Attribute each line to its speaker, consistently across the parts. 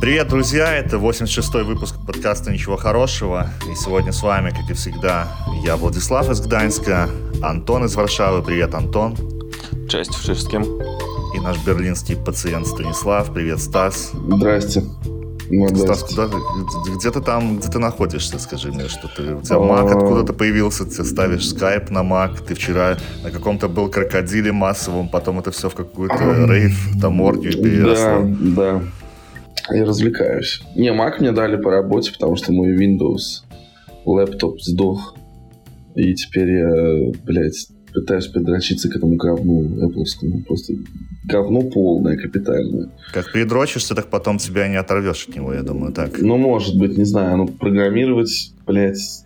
Speaker 1: Привет, друзья! Это 86-й выпуск подкаста «Ничего хорошего». И сегодня с вами, как и всегда, я Владислав из Гданьска, Антон из Варшавы. Привет, Антон.
Speaker 2: Cześć wszystkim.
Speaker 1: И наш берлинский пациент Станислав. Привет, Стас.
Speaker 3: Здрасте.
Speaker 1: Стас, куда ты, где ты там, где ты находишься, скажи мне, что ты, у тебя Mac откуда-то появился, ты ставишь скайп на Mac, ты вчера на каком-то был крокодиле массовом, потом это все в какую-то рейв, там оргию переросло.
Speaker 3: Да, да. Я развлекаюсь. Не, Mac мне дали по работе, потому что мой Windows лэптоп сдох. И теперь я, блядь, пытаюсь придрочиться к этому говну Apple. Просто говно полное, капитальное.
Speaker 1: Как придрочишься, так потом тебя не оторвешь от него, я думаю, так.
Speaker 3: Ну, может быть, не знаю. Ну, программировать, блядь,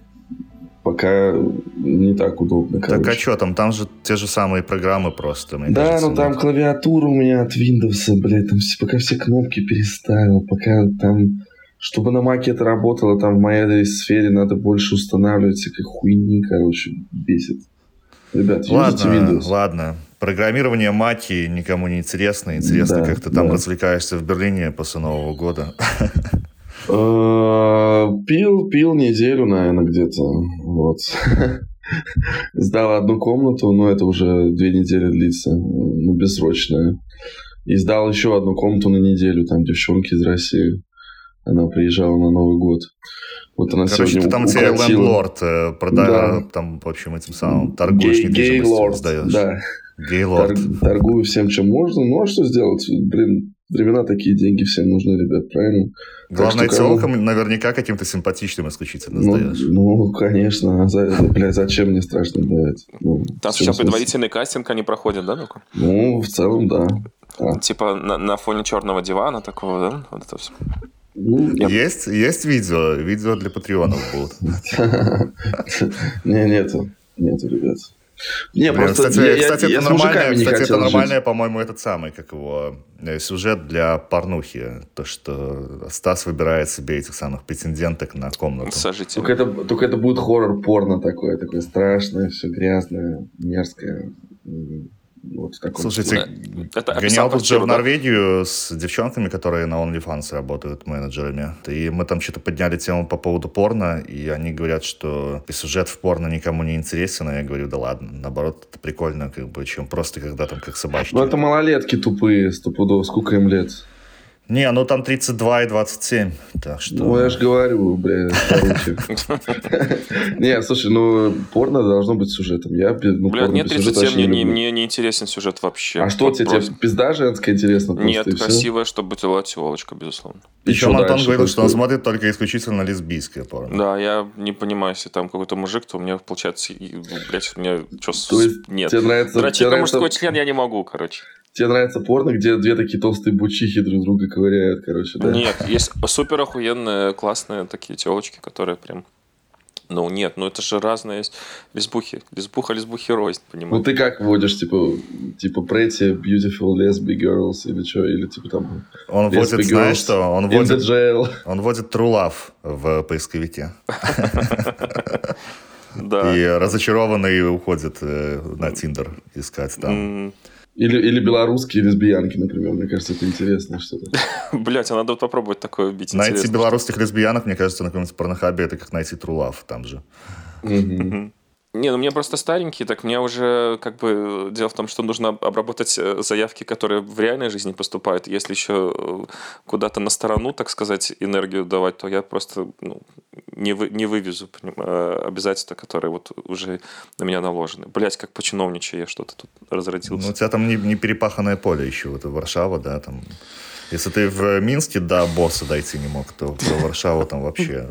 Speaker 3: пока не так удобно.
Speaker 1: Короче. Так а что там? Там же те же самые программы просто.
Speaker 3: Мне да, кажется, но там нет. клавиатура у меня от Windows, блядь, там все, пока все кнопки переставил, пока там... Чтобы на маке это работало, там в моей сфере надо больше устанавливать всякой хуйни, короче, бесит. Ребят,
Speaker 1: ладно, Windows. Ладно, программирование маки никому не интересно. Интересно, да, как ты там да. развлекаешься в Берлине после Нового года.
Speaker 3: Э, пил, пил неделю, наверное, где-то. Вот. Сдал одну комнату, но это уже две недели длится, ну, бессрочная. И сдал еще одну комнату на неделю, там девчонки из России. Она приезжала на Новый год.
Speaker 1: Вот она Короче, сегодня ты там тебе лендлорд, э, прода... да. там, в общем, этим самым торгуешь недвижимостью, сдаешь.
Speaker 3: Да. Гейлорд. Тор, торгую всем, чем можно. Ну, а что сделать? Блин, времена такие, деньги всем нужны, ребят, правильно?
Speaker 1: Главное, так, телкам кому... наверняка каким-то симпатичным исключительно
Speaker 3: ну,
Speaker 1: сдаешь.
Speaker 3: Ну, конечно. А за, бля, зачем мне страшно давать? Ну,
Speaker 2: Там сейчас предварительный кастинг они проходят, да, ну-ка?
Speaker 3: Ну, в целом, да.
Speaker 2: А. Типа на, на фоне черного дивана такого, да? Вот это все.
Speaker 1: Ну, есть, есть видео, видео для патреонов будут.
Speaker 3: Не, нету, нету, ребят.
Speaker 1: Не, просто кстати, я, кстати, я, это, я нормальное, кстати это нормальное, по-моему, этот самый, как его, э, сюжет для порнухи. То, что Стас выбирает себе этих самых претенденток на комнату.
Speaker 2: Сожитель.
Speaker 3: Только это, только это будет хоррор-порно такое, такое страшное, все грязное, мерзкое.
Speaker 1: Вот в таком Слушайте, это гонял тут же в Норвегию с девчонками, которые на OnlyFans работают менеджерами. И мы там что-то подняли тему по поводу порно, и они говорят, что сюжет в порно никому не интересен. А я говорю, да ладно, наоборот, это прикольно, как бы, чем просто когда там как собачки.
Speaker 3: Ну это малолетки тупые, стопудово, сколько им лет?
Speaker 1: Не, ну там 32 и 27, так что...
Speaker 3: Ну, я же говорю, блядь, Не, слушай, ну, порно должно быть сюжетом. Я, ну,
Speaker 2: Блядь, нет 37, мне, мне не интересен сюжет вообще.
Speaker 3: А что тебе, пизда женская интересна
Speaker 2: Нет, красивая, чтобы была телочка, безусловно.
Speaker 1: Причем Антон говорил, что он смотрит только исключительно лесбийское порно.
Speaker 2: Да, я не понимаю, если там какой-то мужик, то у меня получается, блядь, у меня что, нет. Тебе нравится... Дрочить на мужской член я не могу, короче.
Speaker 3: Тебе нравится порно, где две такие толстые бучихи друг друга ковыряют, короче, да?
Speaker 2: Нет, есть супер охуенные, классные такие телочки, которые прям... Ну, нет, ну это же разные есть лесбухи. Лесбуха, лесбухи рознь, понимаешь?
Speaker 3: Ну, ты как вводишь, типа, типа pretty, beautiful, lesbian girls или что? Или типа там...
Speaker 1: Он вводит, знаешь что? Он вводит, он вводит true love в поисковике.
Speaker 2: Да.
Speaker 1: И разочарованный уходит э, на Тиндер искать там.
Speaker 3: Или, или белорусские лесбиянки, например. Мне кажется, это интересно что-то.
Speaker 2: Блять, а надо попробовать такое убить.
Speaker 1: Найти белорусских лесбиянок, мне кажется, на каком-нибудь порнохабе, это как найти трулав там же.
Speaker 2: Не, ну мне просто старенькие, так мне уже как бы дело в том, что нужно обработать э, заявки, которые в реальной жизни поступают. Если еще э, куда-то на сторону, так сказать, энергию давать, то я просто ну, не, вы, не вывезу э, обязательства, которые вот уже на меня наложены. Блять, как по я что-то тут разродился.
Speaker 1: Ну, у тебя там не, не перепаханное поле еще, вот Варшава, да, там если ты в Минске до босса дойти не мог, то в Варшаву там вообще...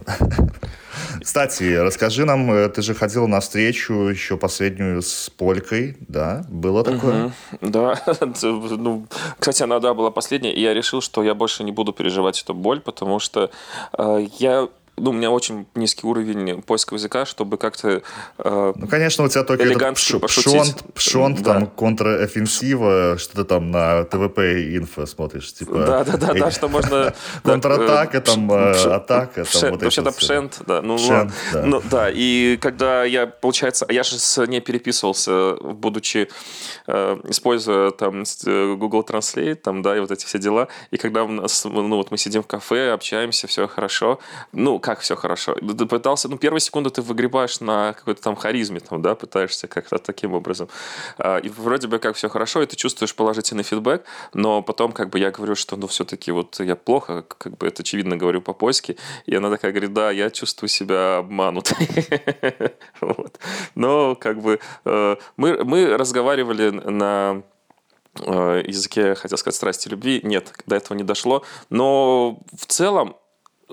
Speaker 1: Кстати, расскажи нам, э, ты же ходил на встречу еще последнюю с Полькой, да? Было такое?
Speaker 2: Да. ну, кстати, она, да, была последняя, и я решил, что я больше не буду переживать эту боль, потому что э, я ну, у меня очень низкий уровень поиска языка, чтобы как-то
Speaker 1: э, Ну, конечно, у тебя только этот пшонт, пшонт да. там, контрофенсива, что то там на ТВП инфо смотришь, типа...
Speaker 2: Да-да-да, да, что можно...
Speaker 1: Контратака, там, э, атака, там
Speaker 2: вот Вообще-то пшент, да. Ну, да. Ну, да, и когда я, получается, я же с ней переписывался, будучи, э, используя там Google Translate, там, да, и вот эти все дела, и когда у нас, ну, вот мы сидим в кафе, общаемся, все хорошо, ну, как все хорошо? Ты пытался, ну, первые секунды ты выгребаешь на какой-то там харизме, там, да, пытаешься как-то таким образом. А, и вроде бы как все хорошо, и ты чувствуешь положительный фидбэк, но потом как бы я говорю, что, ну, все-таки вот я плохо, как бы это очевидно говорю по-польски, и она такая говорит, да, я чувствую себя обманутой. вот. Но как бы э, мы, мы разговаривали на э, языке, хотел сказать, страсти любви. Нет, до этого не дошло. Но в целом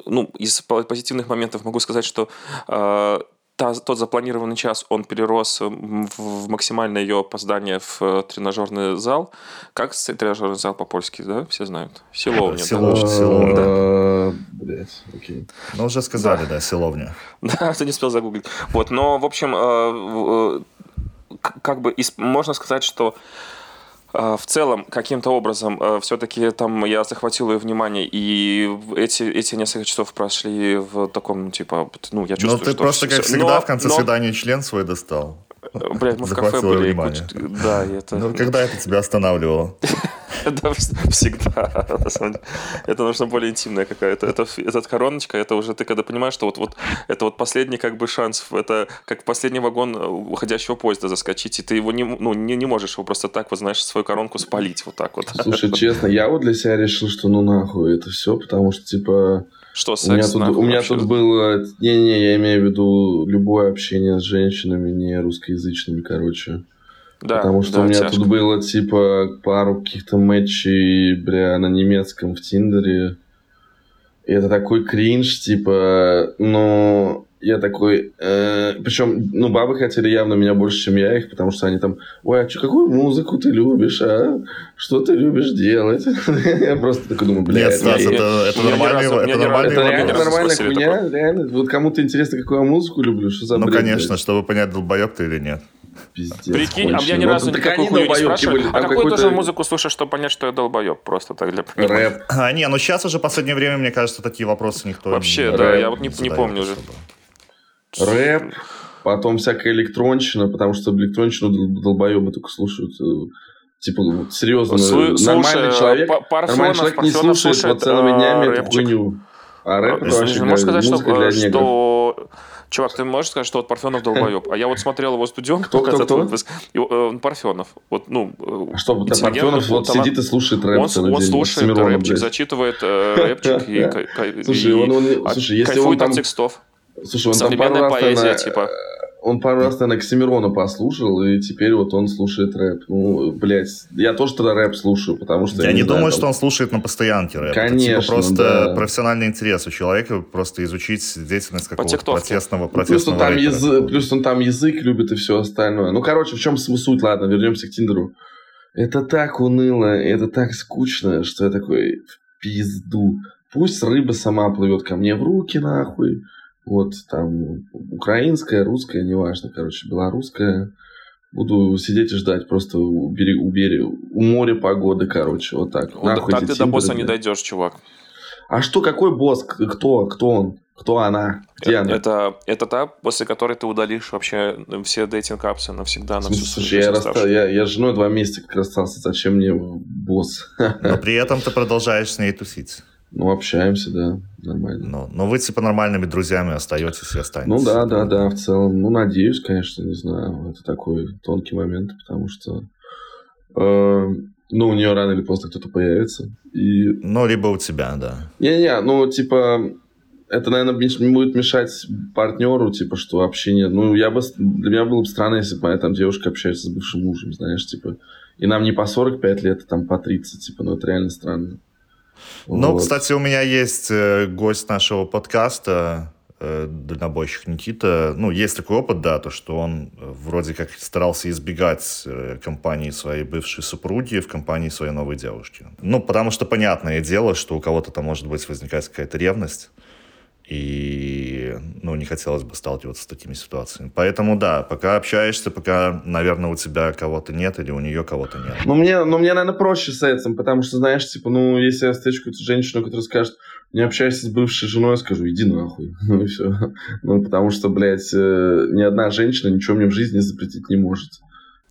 Speaker 2: ну, из позитивных моментов могу сказать, что э, та, тот запланированный час, он перерос в максимальное ее опоздание в э, тренажерный зал. Как тренажерный зал по-польски, да? Все знают. Силовня.
Speaker 1: Силовня. Силовня. Да. Блять, окей. Ну, уже сказали, да, силовня.
Speaker 2: Да, ты не успел загуглить. Вот, но, в общем, э, как бы можно сказать, что в целом, каким-то образом, а, все-таки там я захватил ее внимание, и эти, эти несколько часов прошли в таком, типа, ну, я чувствую,
Speaker 1: Но ты
Speaker 2: что
Speaker 1: просто, как всегда, но, в конце но... свидания член свой достал.
Speaker 2: Блядь, мы в кафе были.
Speaker 1: Внимание. Да, это... Ну, когда это тебя останавливало?
Speaker 2: Да, всегда. Это нужно более интимная какая-то. Это, этот короночка, это уже ты когда понимаешь, что вот, вот это вот последний как бы шанс, это как последний вагон уходящего поезда заскочить, и ты его не, ну, не, не можешь его просто так, вот знаешь, свою коронку спалить вот так вот.
Speaker 3: Слушай, честно, я вот для себя решил, что ну нахуй это все, потому что типа
Speaker 2: что, секс?
Speaker 3: У меня тут, у меня тут было... Не-не, я имею в виду любое общение с женщинами, не русскоязычными, короче. Да, Потому что да, у меня тяжко. тут было, типа, пару каких-то матчей, бля, на немецком в Тиндере. И это такой кринж, типа, ну, я такой, э, причем, ну, бабы хотели явно меня больше, чем я их, потому что они там, ой, а что, какую музыку ты любишь, а? Что ты любишь делать? я просто такой думаю, блядь.
Speaker 1: Нет, Стас, это, это нормально. Это нормально.
Speaker 3: Это реально нормальная хуйня, реально. Вот кому-то интересно, какую я музыку люблю, что за
Speaker 1: Ну, конечно, чтобы понять, долбоеб ты или нет.
Speaker 2: Пиздец, Прикинь, а мне ни разу вот, никакую хуйню не спрашивали. Были, а какую должен музыку слушать, чтобы понять, что я долбоеб? Просто так для
Speaker 3: понимания. Рэп.
Speaker 1: А, не, ну сейчас уже в последнее время, мне кажется, такие вопросы никто
Speaker 2: Вообще, не да, я вот не, не помню уже.
Speaker 3: Рэп, потом всякая электронщина, потому что электронщину долбоебы только слушают. Э, типа, серьезно, Слу- нормальный человек, нормальный человек не слушает вот целыми э, днями эту хуйню. А рэп это вообще
Speaker 2: Можешь сказать, что, что Чувак, ты можешь сказать, что вот Парфенов долбоеб? А я вот смотрел его студенку.
Speaker 3: Кто, кто, кто?
Speaker 2: Э, Парфенов. Вот, ну,
Speaker 3: а что, Парфенов вот сидит и слушает рэп
Speaker 2: Он, он слушает рэпчик, зачитывает э, рэпчик и,
Speaker 3: слушай, он, он, слушай, если он там...
Speaker 2: текстов.
Speaker 3: Слушай, он там пару раз, поэзия, типа он пару раз, наверное, Оксимирона послушал, и теперь вот он слушает рэп. Ну, блядь, я тоже тогда рэп слушаю, потому что...
Speaker 1: Я, я не, не думаю, знаю, что он слушает на постоянке рэп.
Speaker 3: Конечно,
Speaker 1: Это, типа, просто да. профессиональный интерес у человека, просто изучить деятельность какого-то протестного, протестного
Speaker 3: плюс он, там язык, плюс он там язык любит и все остальное. Ну, короче, в чем суть? Ладно, вернемся к Тиндеру. Это так уныло, это так скучно, что я такой в пизду. Пусть рыба сама плывет ко мне в руки, нахуй. Вот там украинская, русская, неважно, короче, белорусская. Буду сидеть и ждать, просто убери, убери, у моря погоды, короче, вот так.
Speaker 2: Вот, Нахуй так ты до босса не дойдешь, чувак.
Speaker 3: А что, какой босс? Кто? Кто он? Кто она? Где это, она?
Speaker 2: Это, это та, после которой ты удалишь вообще все дейтинг-апсы навсегда, на всю
Speaker 3: Слушай, я, расстал, я, я с женой два месяца как расстался. Зачем мне босс?
Speaker 1: Но при этом ты продолжаешь с ней тусить.
Speaker 3: Ну, общаемся, да, нормально.
Speaker 1: Но, но вы, типа, нормальными друзьями остаетесь и останетесь.
Speaker 3: Ну, да, да, да, в целом. Ну, надеюсь, конечно, не знаю. Это такой тонкий момент, потому что... Э, ну, у нее рано или поздно кто-то появится. И...
Speaker 1: Ну, либо у тебя, да.
Speaker 3: Не-не, ну, типа, это, наверное, будет мешать партнеру, типа, что общение... Ну, я бы... Для меня было бы странно, если бы моя там девушка общается с бывшим мужем, знаешь, типа... И нам не по 45 лет, а там по 30, типа, ну, это реально странно.
Speaker 1: Ну, вот. кстати, у меня есть э, гость нашего подкаста, э, дальнобойщик Никита. Ну, есть такой опыт, да, то, что он э, вроде как старался избегать компании своей бывшей супруги в компании своей новой девушки. Ну, потому что понятное дело, что у кого-то там может быть возникать какая-то ревность. И, ну, не хотелось бы сталкиваться с такими ситуациями. Поэтому, да, пока общаешься, пока, наверное, у тебя кого-то нет или у нее кого-то нет.
Speaker 3: Ну, мне, ну, мне, наверное, проще с этим, потому что, знаешь, типа, ну, если я встречу какую-то женщину, которая скажет, не общайся с бывшей женой, я скажу, иди нахуй. Ну, и все. Ну, потому что, блядь, э, ни одна женщина ничего мне в жизни запретить не может.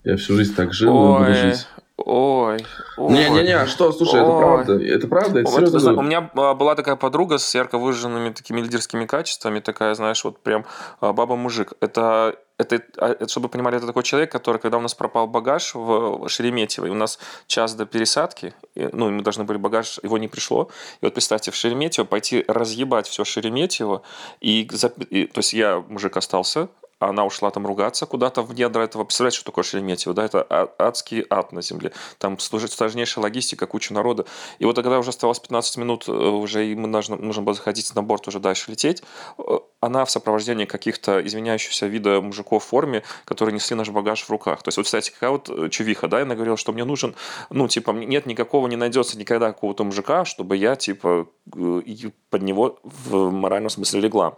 Speaker 3: Я всю жизнь так жил, и буду жить.
Speaker 2: Ой,
Speaker 3: Не-не-не, а что, слушай, ой. это правда, это правда, это вот,
Speaker 2: серьезно. У меня а, была такая подруга с ярко выраженными такими лидерскими качествами, такая, знаешь, вот прям а, баба-мужик. Это это, это, чтобы вы понимали, это такой человек, который, когда у нас пропал багаж в Шереметьево, и у нас час до пересадки, и, ну, мы должны были багаж, его не пришло, и вот представьте, в Шереметьево пойти разъебать все Шереметьево, и, и то есть я, мужик, остался, она ушла там ругаться куда-то в недра этого. Представляете, что такое Шереметьево? Да, это а, адский ад на земле. Там служит сложнейшая логистика, куча народа. И вот когда уже оставалось 15 минут, э, уже и мы нужно, нужно было заходить на борт, уже дальше лететь, э, она в сопровождении каких-то извиняющихся вида мужиков в форме, которые несли наш багаж в руках. То есть, вот, кстати, какая вот э, чувиха, да, она говорила, что мне нужен, ну, типа, нет никакого, не найдется никогда какого-то мужика, чтобы я, типа, под него в моральном смысле легла.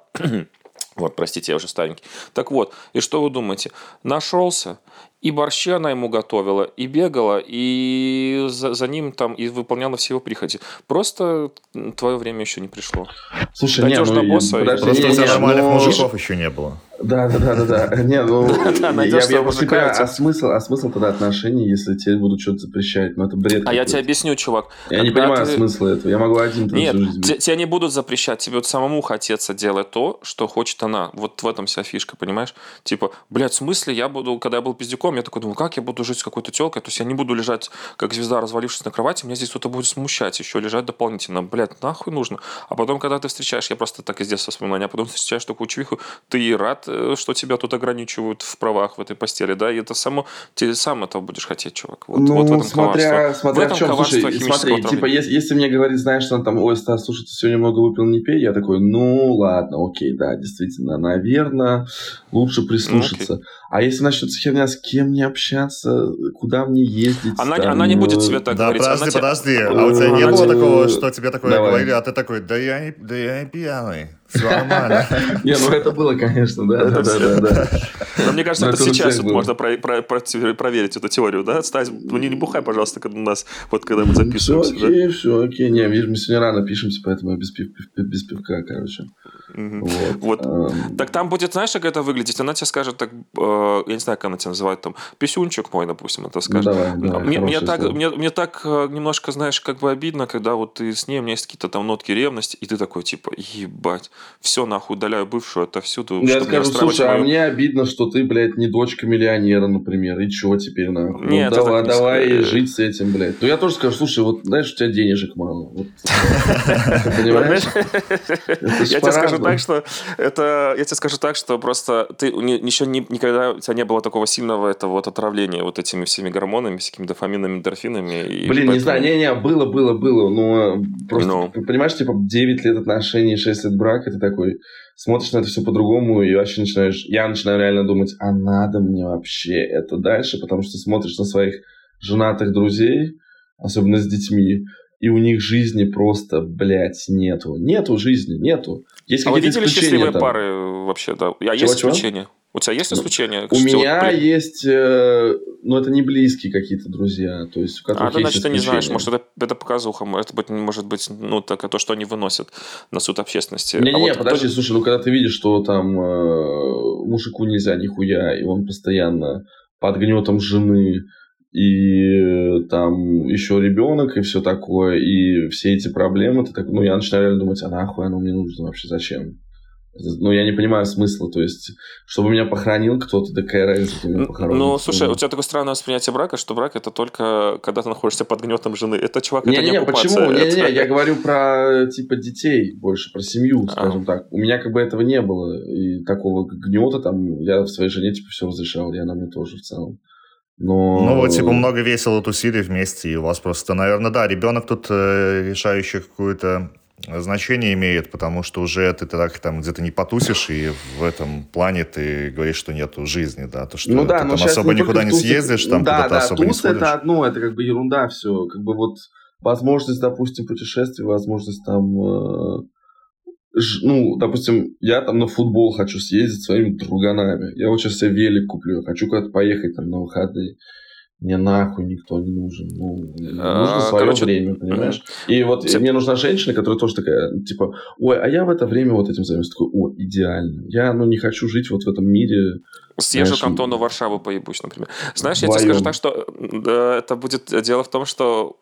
Speaker 2: Вот, простите, я уже старенький. Так вот, и что вы думаете? Нашелся, и борщи она ему готовила, и бегала, и за, за ним там, и выполняла все его прихоти. Просто твое время еще не пришло.
Speaker 3: Слушай, Дойдешь не, ну,
Speaker 1: босса, подожди, просто не, не, нормальных ну, мужиков еще не было.
Speaker 3: Да, да, да, да, да. Не, ну, я, понимаю, а смысл, а смысл тогда отношений, если тебе будут что-то запрещать? Ну, это бред.
Speaker 2: А я тебе объясню, чувак.
Speaker 3: Я не понимаю смысла этого. Я могу один
Speaker 2: Нет, тебя не будут запрещать. Тебе вот самому хотеться делать то, что хочет она. Вот в этом вся фишка, понимаешь? Типа, блядь, в смысле я буду, когда я был пиздюком, я такой думаю, как я буду жить с какой-то телкой? То есть я не буду лежать, как звезда, развалившись на кровати, меня здесь кто-то будет смущать, еще лежать дополнительно. Блядь, нахуй нужно. А потом, когда ты встречаешь, я просто так из детства вспоминаю, а потом встречаешь такую чувиху, ты рад, что тебя тут ограничивают в правах в этой постели, да, и это само, ты сам этого будешь хотеть, чувак.
Speaker 3: Вот, ну, вот в этом смотря, смотря в, этом в чем, слушай, смотри, типа, если, если мне говорит, знаешь, что он там, ой, Стас, слушай, ты сегодня много выпил, не пей, я такой, ну, ладно, окей, да, действительно, наверное, лучше прислушаться. Ну, а если начнется херня, с кем мне общаться, куда мне ездить?
Speaker 2: Она, там, она не будет тебе так
Speaker 1: да,
Speaker 2: говорить.
Speaker 1: Подожди, она подожди, тебя... а у тебя не было такого, что тебе такое говорили, а ты такой, да я не, да я не пьяный. Нормально.
Speaker 3: Не, ну это было, конечно, да, да, да, да.
Speaker 2: Но мне кажется, это сейчас можно проверить эту теорию, да? Стась, ну не бухай, пожалуйста, когда у нас, вот когда мы записываемся.
Speaker 3: Все окей, все окей. Не, видишь, мы сегодня рано пишемся, поэтому без пивка, короче.
Speaker 2: Вот. Так там будет, знаешь, как это выглядеть? Она тебе скажет так, э, я не знаю, как она тебя называет, там, писюнчик мой, допустим, это скажет. Мне так, мне так э, немножко, знаешь, как бы обидно, когда вот ты с ней, у меня есть какие-то там нотки ревности, и ты такой, типа, ебать, все нахуй удаляю бывшую отовсюду.
Speaker 3: Я скажу, слушай, а мою... а мне обидно, что ты, блядь, не дочка миллионера, например, и чего теперь нахуй? Ну, Нет, ну, давай, не давай сказать. жить с этим, блядь. Ну я тоже скажу, слушай, вот знаешь, у тебя денежек мало.
Speaker 2: Понимаешь? Я тебе скажу так, что это, я тебе скажу так, что просто ты еще никогда у тебя не было такого сильного этого вот отравления вот этими всеми гормонами, всякими дофаминами, эндорфинами.
Speaker 3: Блин, не знаю, не-не, было, было, было, но просто, ну. понимаешь, типа 9 лет отношений, 6 лет брака, ты такой смотришь на это все по-другому, и вообще начинаешь, я начинаю реально думать, а надо мне вообще это дальше, потому что смотришь на своих женатых друзей, особенно с детьми, и у них жизни просто, блядь, нету. Нету жизни, нету.
Speaker 2: Есть а вы видели счастливые там. пары вообще, да? А чего, есть чего? исключения? У тебя есть ну, исключения?
Speaker 3: У меня вот, есть, э, ну, это не близкие какие-то друзья, то есть у которых
Speaker 2: А, ты, значит, ты не знаешь, может, это, это показуха, может быть, может быть, ну, так, то, что они выносят на суд общественности.
Speaker 3: Не-не-не, а вот подожди, кто... слушай, ну, когда ты видишь, что там э, мужику нельзя нихуя, и он постоянно под гнетом жены, и там еще ребенок, и все такое, и все эти проблемы, ты так, ну, я начинаю реально думать, а нахуй оно мне нужно вообще, зачем? Ну, я не понимаю смысла, то есть, чтобы меня похоронил кто-то, да какая разница, меня
Speaker 2: похоронил. Ну, слушай, у тебя такое странное восприятие брака, что брак это только когда ты находишься под гнетом жены. Это, чувак,
Speaker 3: не,
Speaker 2: это
Speaker 3: не,
Speaker 2: не
Speaker 3: оккупация. Почему? Это... я говорю про, типа, детей больше, про семью, а. скажем а. так. У меня как бы этого не было, и такого гнета там, я в своей жене, типа, все разрешал, и она мне тоже в целом. Но...
Speaker 1: Ну, вот, типа, много весело тусили вместе, и у вас просто, наверное, да, ребенок тут э, решающий какую-то значение имеет, потому что уже ты так там где-то не потусишь, и в этом плане ты говоришь, что нету жизни, да, то что
Speaker 3: ну, да,
Speaker 1: ты там особо не никуда не тусы... съездишь, там да, куда-то да, особо тусы не сходишь.
Speaker 3: это одно, это как бы ерунда все, как бы вот возможность, допустим, путешествий, возможность там э, ну, допустим, я там на футбол хочу съездить своими друганами. Я вот сейчас себе велик куплю, хочу куда-то поехать там на выходные. Мне нахуй никто не нужен. Ну, а, нужно свое короче... время, понимаешь? И вот Все... мне нужна женщина, которая тоже такая, типа, ой, а я в это время вот этим займусь. Такой, о, идеально. Я, ну, не хочу жить вот в этом мире
Speaker 2: Съезжу Знаешь, к Антону в Варшаву поебусь, например. Знаешь, я тебе скажу так, что это будет дело в том, что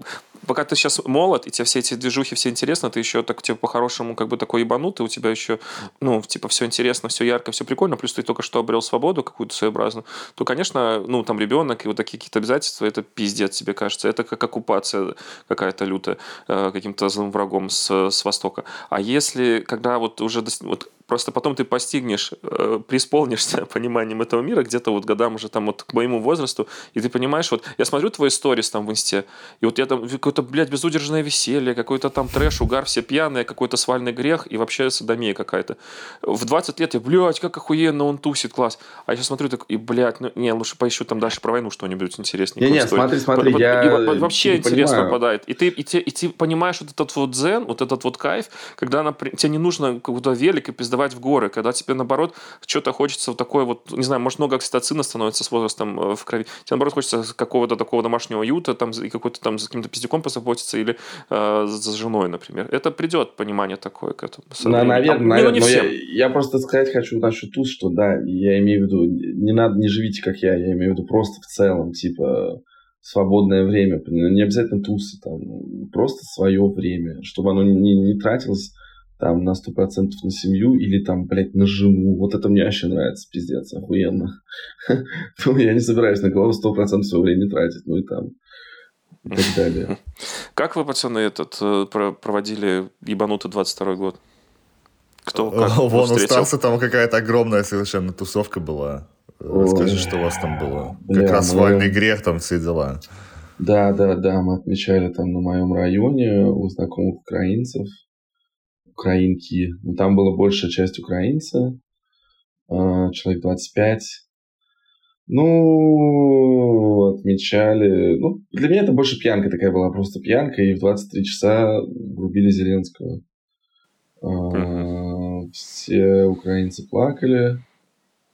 Speaker 2: пока ты сейчас молод, и тебе все эти движухи все интересно, ты еще так, типа, по-хорошему, как бы такой ебанутый, у тебя еще, ну, типа, все интересно, все ярко, все прикольно, плюс ты только что обрел свободу какую-то своеобразную, то, конечно, ну, там, ребенок и вот такие какие-то обязательства, это пиздец, тебе кажется. Это как оккупация какая-то лютая э, каким-то злым врагом с, с Востока. А если, когда вот уже, вот Просто потом ты постигнешь, э, преисполнишься пониманием этого мира где-то вот годам уже там вот к моему возрасту, и ты понимаешь, вот я смотрю твои сторис там в инсте, и вот я там какое-то, блядь, безудержное веселье, какой-то там трэш, угар, все пьяные, какой-то свальный грех и вообще садомия какая-то. В 20 лет я, блядь, как охуенно он тусит, класс. А я сейчас смотрю так, и, блядь, ну, не, лучше поищу там дальше про войну что-нибудь интереснее.
Speaker 3: Не, не, смотри, смотри,
Speaker 2: вот,
Speaker 3: я
Speaker 2: и, вообще интерес понимаю. попадает. И ты, и, ты, и ты понимаешь вот этот вот дзен, вот этот вот кайф, когда она, тебе не нужно какой-то велик и пиздовать в горы, когда тебе, наоборот, что-то хочется вот такое вот, не знаю, может, много окситоцина становится с возрастом э, в крови. Тебе, наоборот, хочется какого-то такого домашнего уюта, там, и какой-то там за каким-то пиздюком позаботиться или э, за женой, например. Это придет понимание такое к этому.
Speaker 3: На, наверное, там, наверное. Не, ну, я, я просто сказать хочу насчет туз, что да, я имею в виду, не надо, не живите как я, я имею в виду просто в целом, типа, свободное время, не обязательно тусы, там, просто свое время, чтобы оно не, не тратилось там на сто процентов на семью или там, блядь, на жену. Вот это мне вообще нравится, пиздец, охуенно. Ну, я не собираюсь на кого сто процентов своего времени тратить, ну и там и так далее.
Speaker 2: Как вы, пацаны, этот э, проводили ебанутый 22 год?
Speaker 1: Кто как Вон у Стаса там какая-то огромная совершенно тусовка была. Расскажи, что у вас там было. Как раз вальный грех, там все дела.
Speaker 3: Да, да, да, мы отмечали там на моем районе у знакомых украинцев украинки. Ну, там была большая часть украинца, а, человек 25. Ну, отмечали... Ну, для меня это больше пьянка такая была, просто пьянка, и в 23 часа врубили Зеленского. Uh-huh. Все украинцы плакали.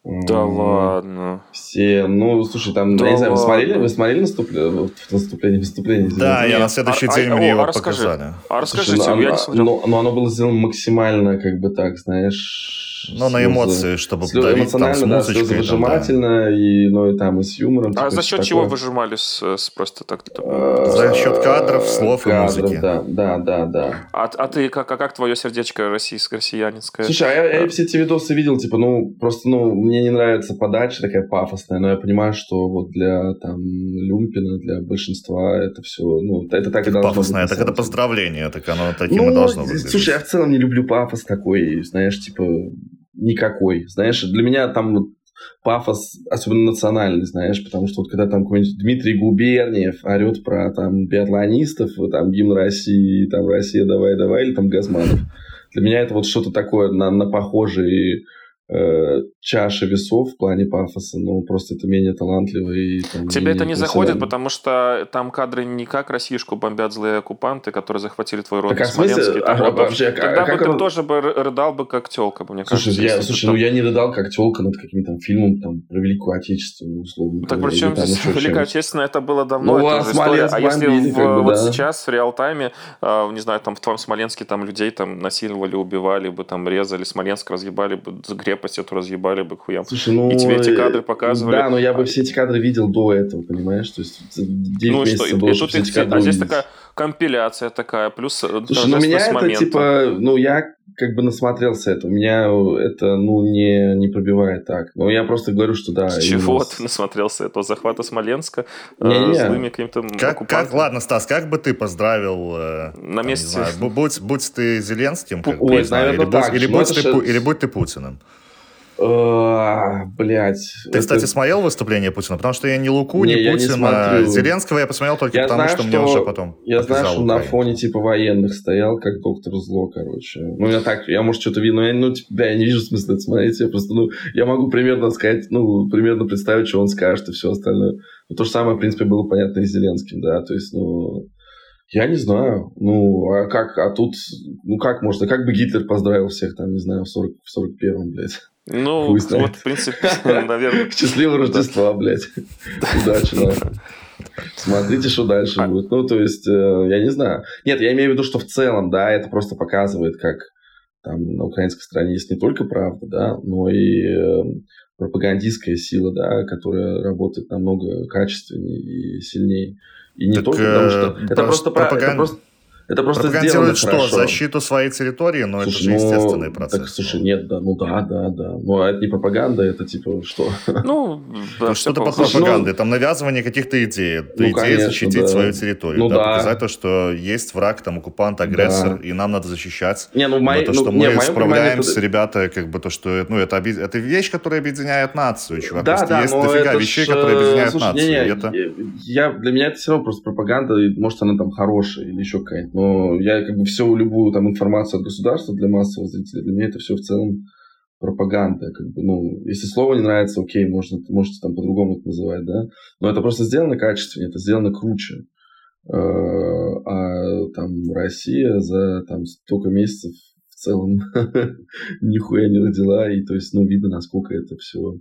Speaker 2: Да ладно.
Speaker 3: Все, ну, слушай, там, да я не знаю, вы смотрели, вы смотрели наступление, наступление, выступление?
Speaker 1: Да, я на следующий а, день а, мне а, его показали.
Speaker 2: А расскажите, слушай, ну, я не смотрел.
Speaker 3: Но оно было сделано максимально, как бы так, знаешь,
Speaker 1: ну, на эмоции, чтобы
Speaker 3: слез, давить, эмоционально, там, с да, слезовыжимательно, да. и, ну, и там и с юмором.
Speaker 2: А типа, за счет такое. чего выжимали с, с просто так?
Speaker 1: А, за счет кадров, слов кадров, и музыки.
Speaker 3: Да, да, да, да.
Speaker 2: А, а ты, как, а как твое сердечко российское, россиянинское?
Speaker 3: Слушай, а я, я все эти видосы видел, типа, ну, просто, ну, мне не нравится подача такая пафосная, но я понимаю, что вот для, там, Люмпина, для большинства это все, ну, это так и должно
Speaker 1: пафосное, быть. так это поздравление, так оно таким ну, и должно быть.
Speaker 3: Слушай, я в целом не люблю пафос такой, знаешь, типа, никакой. Знаешь, для меня там вот пафос, особенно национальный, знаешь, потому что вот когда там какой-нибудь Дмитрий Губерниев орет про там биатлонистов, там гимн России, там Россия, давай, давай, или там Газманов. Для меня это вот что-то такое на, на похожие э, чаша весов в плане пафоса, но просто это менее талантливо. И,
Speaker 2: там, Тебе это не заходит, потому что там кадры не как Российскую бомбят злые оккупанты, которые захватили твой род так, а Смоленский. А, а, вообще, а Тогда а, бы ты он... тоже бы рыдал бы как телка, мне
Speaker 3: слушай,
Speaker 2: кажется.
Speaker 3: Я, слушай, ну я не рыдал как телка над каким-то фильмом там, про Великую Отечественную, условно.
Speaker 2: Так причем здесь Великая Отечественная, это было давно, ну, это уже история. А если в, как бы, вот да. сейчас в реал-тайме, э, не знаю, там в твоем Смоленске там людей там насиловали, убивали бы, там резали, Смоленск разъебали бы, крепость эту разъебали ебали бы к хуям. Слушай, ну, и тебе эти кадры показывали.
Speaker 3: Да, но я бы все эти кадры видел до этого, понимаешь? То есть 9 ну, месяцев что, было, и,
Speaker 2: тут эти кадры А здесь такая компиляция такая, плюс э,
Speaker 3: Слушай, ну меня это момента. типа, ну я как бы насмотрелся это. У меня это, ну, не, не пробивает так. Но я просто говорю, что да.
Speaker 2: чего именно... ты насмотрелся этого захвата Смоленска не, э, не. злыми каким-то
Speaker 1: как, как, Ладно, Стас, как бы ты поздравил... Э,
Speaker 2: На месте...
Speaker 1: Знаю, будь, будь ты Зеленским, как Ой, знаю, или, будь, или, будь ты, или будь ты Путиным.
Speaker 3: А, Блять.
Speaker 1: Ты, кстати, смотрел выступление Путина? Потому что я не Луку, не, не Путина. Зеленского я посмотрел только я потому, знаю, что, что мне уже потом
Speaker 3: Я знаю, что на фоне типа военных стоял, как доктор зло, короче. Ну, я так, я, может, что-то видел, но я, ну, типа, я не вижу смысла это смотреть. Я просто, ну, я могу примерно сказать, ну, примерно представить, что он скажет и все остальное. Но то же самое, в принципе, было понятно и Зеленским, да, то есть, ну... Я не знаю. Ну, а как, а тут, ну как можно, как бы Гитлер поздравил всех там, не знаю, в, 40, в 41-м, блядь.
Speaker 2: Ну, вот, в принципе, наверное.
Speaker 3: Счастливого Рождества, блядь. Удачи, да. Смотрите, что дальше а будет. Ну, то есть, э, я не знаю. Нет, я имею в виду, что в целом, да, это просто показывает, как там на украинской стороне есть не только правда, да, но и э, пропагандистская сила, да, которая работает намного качественнее и сильнее. И не так, только потому, что... Э, это просто, пропаганд... это просто это просто сделано
Speaker 1: что?
Speaker 3: Хорошо.
Speaker 1: Защиту своей территории? Но слушай, это же ну, естественный процесс.
Speaker 3: Так, слушай, нет, да, ну да, да, да. Ну, а это не пропаганда, это типа что?
Speaker 2: Ну,
Speaker 1: да, что-то под пропагандой. Ну, там навязывание каких-то идей. Ну, идея конечно, защитить да. свою территорию. Ну, да, да. Показать то, что есть враг, там, оккупант, агрессор, да. и нам надо защищать.
Speaker 3: Не, ну, мои,
Speaker 1: то,
Speaker 3: что
Speaker 1: ну, мы не, справляемся, это... ребята, как бы то, что ну, это, это вещь, которая объединяет нацию, чувак. Да, да, есть дофига вещей, которые объединяют слушай, нацию. Не, не,
Speaker 3: это... я, для меня это все равно просто пропаганда, может, она там хорошая или еще какая-нибудь. Но я как бы всю любую там информацию от государства для массового зрителя, для меня это все в целом пропаганда. Как бы, ну, если слово не нравится, окей, можно, можете там по-другому это называть, да. Но это просто сделано качественнее, это сделано круче. Э, а там Россия за там столько месяцев в целом нихуя не родила, и то есть, ну, видно, насколько это все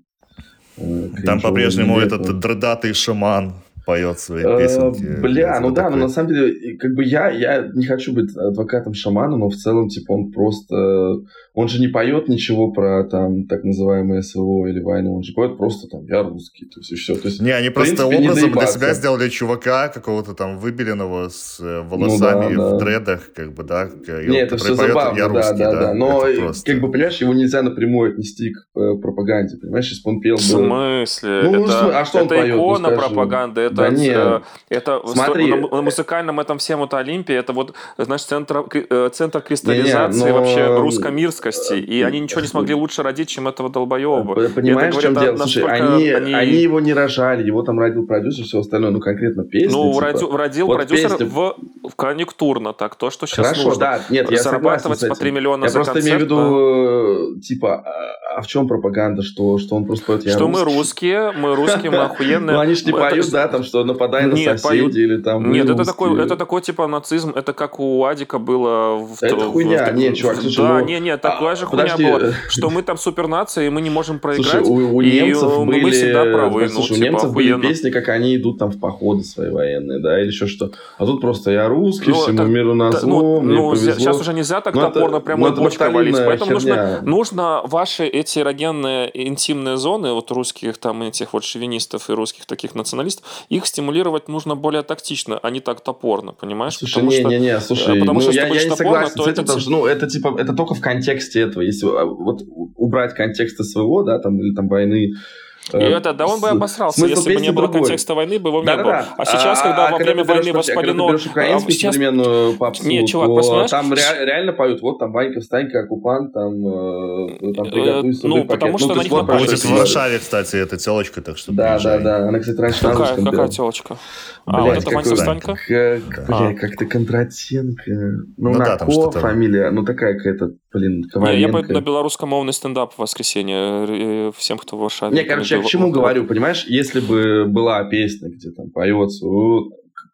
Speaker 1: э, там по-прежнему этот дредатый шаман поет свои э, песенки.
Speaker 3: Бля, ну да, но на самом деле, как бы я, я не хочу быть адвокатом шамана, но в целом, типа, он просто... Он же не поет ничего про, там, так называемое СВО или войну, он же поет просто, там, я русский, то есть, и все. То есть,
Speaker 1: не, они просто принципе, образом для себя сделали чувака какого-то там выбеленного с э, волосами ну, да, в да. дредах, как бы, да.
Speaker 3: Не, это все забавно, я русский, да, да, да. Но, просто... как бы, понимаешь, его нельзя напрямую отнести к э, пропаганде, понимаешь, если бы он пел... В
Speaker 2: смысле? Ну, это, а что он это поет? икона ну, пропаганды, это да нет. Э, это Смотри. на музыкальном этом всем вот Олимпе, это вот, знаешь, центр, э, центр кристаллизации не, не, но... вообще русско-мирскости. И они ничего не смогли лучше родить, чем этого долбоеба.
Speaker 3: Понимаешь, в чем дело? Слушай, они, они... они его не рожали, его там родил продюсер, все остальное, ну, конкретно песни.
Speaker 2: Ну, типа. родил, родил вот продюсер песня... в, в конъюнктурно, так, то, что сейчас
Speaker 3: Хорошо,
Speaker 2: нужно.
Speaker 3: да, нет, я
Speaker 2: Зарабатывать по 3 миллиона
Speaker 3: я
Speaker 2: за
Speaker 3: просто
Speaker 2: имею
Speaker 3: в виду, да. типа, а, а в чем пропаганда, что, что он просто поет
Speaker 2: я Что мы русские, мы русские, мы охуенные.
Speaker 3: Ну, они же не поют, да, там, что нападай на соседей или там
Speaker 2: Нет, это такой, это такой типа нацизм, это как у Адика было.
Speaker 3: Это хуйня, нет, чувак, слушай,
Speaker 2: Да, не, не, такая же хуйня была, что мы там супернация, и мы не можем проиграть,
Speaker 3: у немцев были...
Speaker 2: мы всегда правы.
Speaker 3: Слушай, у ну, немцев были песни, как они идут там в походы свои военные, да, или еще что. А тут просто я русский, всему миру мне
Speaker 2: Ну, сейчас уже нельзя так топорно прямо бочкой валить, поэтому нужно, нужно ваши эти эрогенные интимные зоны, вот русских там этих вот шовинистов и русских таких националистов, их стимулировать нужно более тактично, а не так топорно, понимаешь?
Speaker 3: Слушай, потому не, что, не, не, слушай, потому ну, что, я, я не согласен топорно, с этим, это... ну, это типа, это только в контексте этого, если а, вот убрать контекст СВО, да, там, или там войны
Speaker 2: и э, это, да он бы обосрался, если бы не было другой. контекста войны, бы его да, не да, было. Да. А сейчас, а, когда а, во время когда войны воспалено...
Speaker 3: Когда ты украинскую сейчас... современную попсу,
Speaker 2: Нет, чувак, то
Speaker 3: там ре- реально поют, вот там Ванька, встанька, оккупант, там, э, там приготуй
Speaker 2: э, Ну, потому что ну, на них вот,
Speaker 1: Будет в Варшаве, кстати, эта телочка, так что
Speaker 3: Да, да, да, она, кстати, раньше
Speaker 2: Какая, какая телочка? А, вот это Ванька Встанька?
Speaker 3: Бля, как-то Кондратенко. Ну, на Ко фамилия, ну такая какая-то, блин,
Speaker 2: Коваленко. Я пойду на белорусскомовный стендап в воскресенье всем, кто в Варшаве.
Speaker 3: Не, короче, я к чему говорю, понимаешь, если бы была песня, где там поется,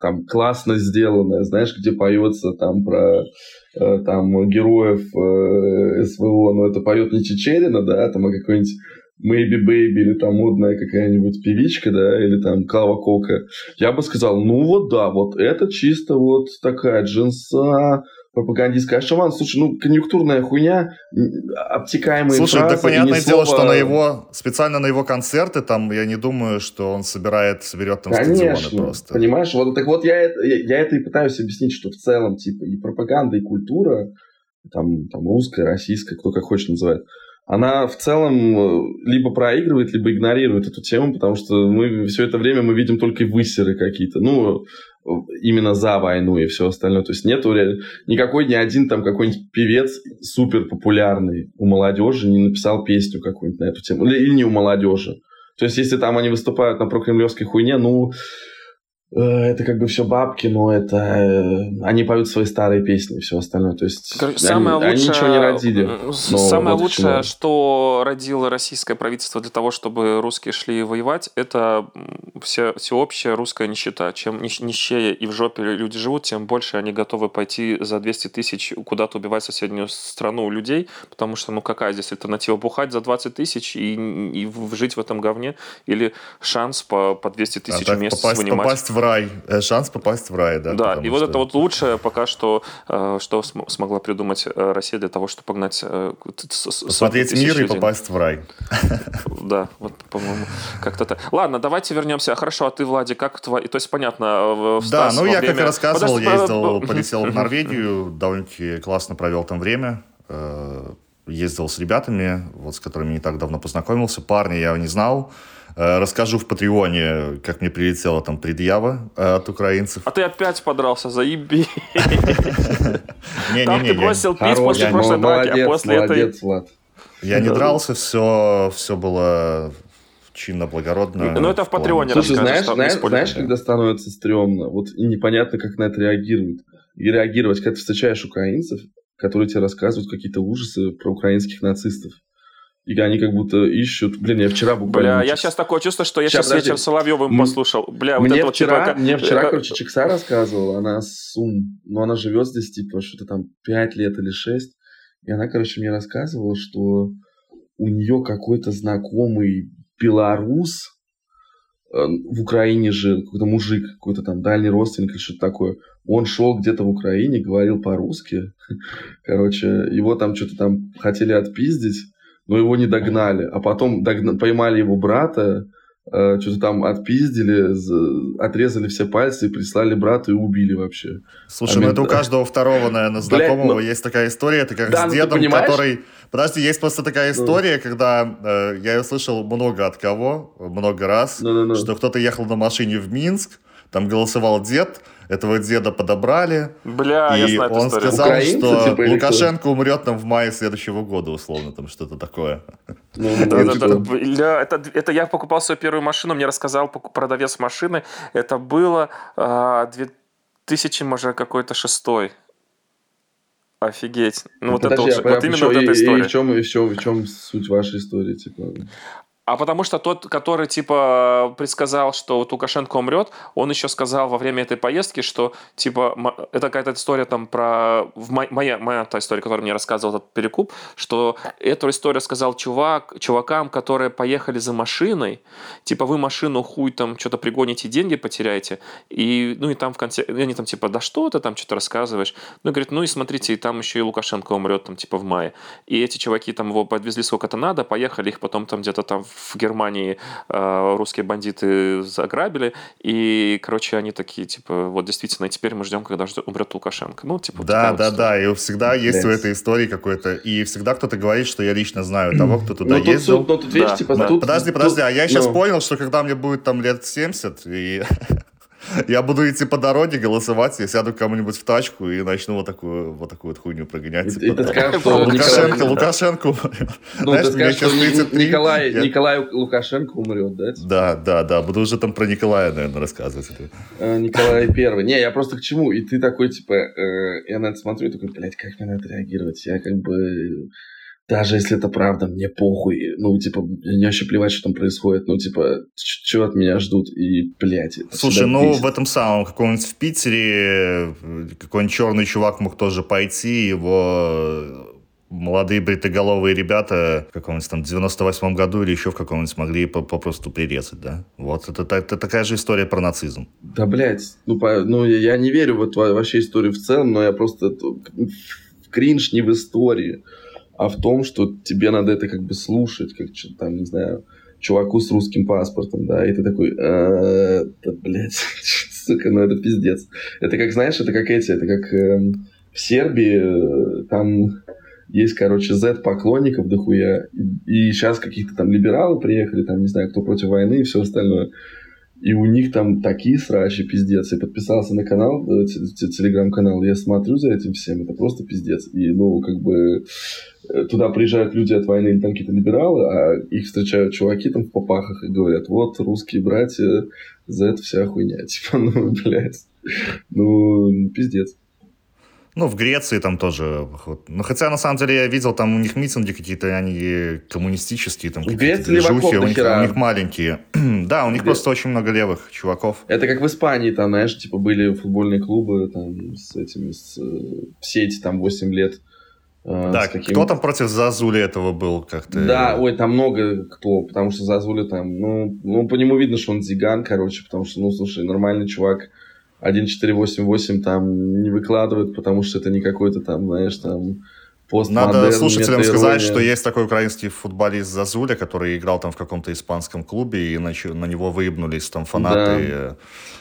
Speaker 3: там классно сделанная, знаешь, где поется там про э, там героев э, СВО, но это поет не Чечерина, да, там, а какой-нибудь Maybe Baby или там модная какая-нибудь певичка, да, или там Клава Кока, я бы сказал, ну вот да, вот это чисто вот такая джинса, пропагандистская. Шаман, слушай, ну, конъюнктурная хуйня, обтекаемые
Speaker 1: Слушай,
Speaker 3: фразы,
Speaker 1: так понятное дело, что на его, специально на его концерты, там, я не думаю, что он собирает, соберет там
Speaker 3: Конечно,
Speaker 1: стадионы просто.
Speaker 3: понимаешь, вот так вот я, я, я это и пытаюсь объяснить, что в целом, типа, и пропаганда, и культура, там, там русская, российская, кто как хочет называть, она в целом э, либо проигрывает, либо игнорирует эту тему, потому что мы все это время мы видим только высеры какие-то. Ну, именно за войну и все остальное. То есть нету никакой ни один там какой-нибудь певец супер популярный у молодежи не написал песню какую-нибудь на эту тему. Или, или не у молодежи. То есть если там они выступают на прокремлевской хуйне, ну, Э, это как бы все бабки, но это э, они поют свои старые песни и все остальное. То есть Короче, они, самое лучшее, они ничего не родили.
Speaker 2: Самое вот лучшее, что родило российское правительство для того, чтобы русские шли воевать, это все, всеобщая русская нищета. Чем нищее и в жопе люди живут, тем больше они готовы пойти за 200 тысяч куда-то убивать соседнюю страну людей, потому что, ну какая здесь альтернатива? Бухать за 20 тысяч и, и жить в этом говне? Или шанс по, по 200 тысяч а в месяц
Speaker 1: попасть,
Speaker 2: вынимать?
Speaker 1: Попасть в рай. Э, шанс попасть в рай, да.
Speaker 2: Да, и вот это вот лучшее пока что, э, что смогла придумать э, Россия для того, чтобы погнать...
Speaker 1: Посмотреть мир и попасть в рай.
Speaker 2: Да, вот, по-моему, как-то так. Ладно, давайте вернемся. Хорошо, а ты, Влади, как твои... То есть, понятно,
Speaker 1: Да, ну я, как и рассказывал, ездил, полетел в Норвегию, довольно-таки классно провел там время ездил с ребятами, вот с которыми не так давно познакомился. Парня я не знал. Э, расскажу в Патреоне, как мне прилетела там предъява э, от украинцев.
Speaker 2: А ты опять подрался, заеби. Там ты бросил пить после прошлой драки, а после этой...
Speaker 1: Я не дрался, все, все было чинно, благородно.
Speaker 2: Ну, это в Патреоне
Speaker 3: Слушай, знаешь, знаешь, знаешь, когда становится стрёмно, вот и непонятно, как на это реагируют. И реагировать, когда ты встречаешь украинцев, которые тебе рассказывают какие-то ужасы про украинских нацистов. И они как будто ищут... Блин, я вчера буквально...
Speaker 2: Бля, я сейчас такое чувство, что я сейчас, сейчас вечер Соловьевым послушал. Бля,
Speaker 3: мне вот вчера, вот, типа, Мне вчера, э, короче, Чикса рассказывала, она сум... Ну, она живет здесь, типа, что-то там 5 лет или 6. И она, короче, мне рассказывала, что у нее какой-то знакомый белорус э, в Украине жил, какой-то мужик, какой-то там дальний родственник или что-то такое. Он шел где-то в Украине, говорил по-русски. Короче, его там что-то там хотели отпиздить но его не догнали. А потом догна... поймали его брата, э, что-то там отпиздили, отрезали все пальцы, прислали брату и убили вообще.
Speaker 1: Слушай, а ну это у каждого второго, наверное, знакомого Блядь, ну... есть такая история, это как да, с ну дедом, который... Подожди, есть просто такая ну. история, ну. когда э, я ее слышал много от кого, много раз, ну, ну, ну. что кто-то ехал на машине в Минск, там голосовал дед, этого деда подобрали.
Speaker 2: Бля,
Speaker 1: и
Speaker 2: я знаю
Speaker 1: он сказал, Украинцы, что типа, Лукашенко умрет там в мае следующего года, условно, там что-то такое.
Speaker 2: Ну, это, это, я покупал свою первую машину, мне рассказал продавец машины, это было а, 2000, может, какой-то шестой. Офигеть. Ну, вот Подожди, это вот, а, вот именно вот эта история.
Speaker 3: И, и, в чем, и в чем, в чем суть вашей истории, типа?
Speaker 2: А потому что тот, который, типа, предсказал, что вот Лукашенко умрет, он еще сказал во время этой поездки, что, типа, это какая-то история там про... В моя, моя та история, которую мне рассказывал этот Перекуп, что эту историю сказал чувак, чувакам, которые поехали за машиной, типа, вы машину хуй там что-то пригоните, деньги потеряете, и, ну, и там в конце... И они там, типа, да что ты там что-то рассказываешь? Ну, и говорит, ну, и смотрите, и там еще и Лукашенко умрет, там, типа, в мае. И эти чуваки там его подвезли сколько-то надо, поехали, их потом там где-то там в Германии э, русские бандиты заграбили, и, короче, они такие, типа, вот действительно, теперь мы ждем, когда умрет Лукашенко. Ну, типа,
Speaker 1: да, да, вот да, и всегда есть yes. у этой истории какой-то, и всегда кто-то говорит, что я лично знаю того, кто туда но ездил. Тут, но тут, видишь, да. типа, да. тут, подожди, подожди, тут, а я сейчас ну... понял, что когда мне будет там лет 70, и Я буду идти по дороге, голосовать, я сяду кому-нибудь в тачку и начну вот такую вот, такую вот хуйню прогонять. И,
Speaker 3: типа, ты скажешь, что
Speaker 1: Лукашенко, Лукашенко.
Speaker 3: Ну, ты скажешь, что 33, Николай, я... Николай Лукашенко умрет, да?
Speaker 1: Да, да, да. Буду уже там про Николая, наверное, рассказывать.
Speaker 3: А, Николай Первый. Не, я просто к чему? И ты такой, типа, э, я на это смотрю и такой, блядь, как мне на это реагировать? Я как бы даже если это правда, мне похуй. Ну, типа, мне вообще плевать, что там происходит. Ну, типа, чего от меня ждут и, блядь.
Speaker 1: Слушай, ну, бесит. в этом самом, каком-нибудь в Питере, какой-нибудь черный чувак мог тоже пойти, его молодые бритоголовые ребята в каком-нибудь там 98-м году или еще в каком-нибудь могли попросту прирезать, да? Вот, это, это, это такая же история про нацизм.
Speaker 3: Да, блядь, ну, по, ну я не верю в эту вообще историю в целом, но я просто... В кринж не в истории а в том, что тебе надо это как бы слушать, как там, не знаю, чуваку с русским паспортом, да, и ты такой, «Э, да, блядь, сука, ну это пиздец. Это как, знаешь, это как эти, это как эм, в Сербии, э, там есть, короче, Z-поклонников дохуя, и, и сейчас каких-то там либералы приехали, там, не знаю, кто против войны и все остальное. И у них там такие срачи, пиздец. Я подписался на канал, э, телеграм-канал, я смотрю за этим всем, это просто пиздец. И, ну, как бы, э, туда приезжают люди от войны или там какие-то либералы, а их встречают чуваки там в попахах и говорят, вот, русские братья, за это вся хуйня. Типа, ну, блядь, ну, пиздец.
Speaker 1: Ну, в Греции там тоже. Ну, хотя, на самом деле, я видел, там у них митинги какие-то, они коммунистические. Там, Греции леваков у, них, у них маленькие. да, у них Где? просто очень много левых чуваков.
Speaker 3: Это как в Испании, там, знаешь, типа были футбольные клубы там с этими, с, все эти там 8 лет.
Speaker 1: Э, да, каким... кто там против Зазули этого был как-то?
Speaker 3: Да, ой, там много кто, потому что Зазули там, ну, ну, по нему видно, что он зиган, короче, потому что, ну, слушай, нормальный чувак, 1488 там не выкладывают, потому что это не какой-то там, знаешь, там
Speaker 1: Надо слушателям сказать, что есть такой украинский футболист Зазуля, который играл там в каком-то испанском клубе, и на, на него выебнулись там фанаты, да.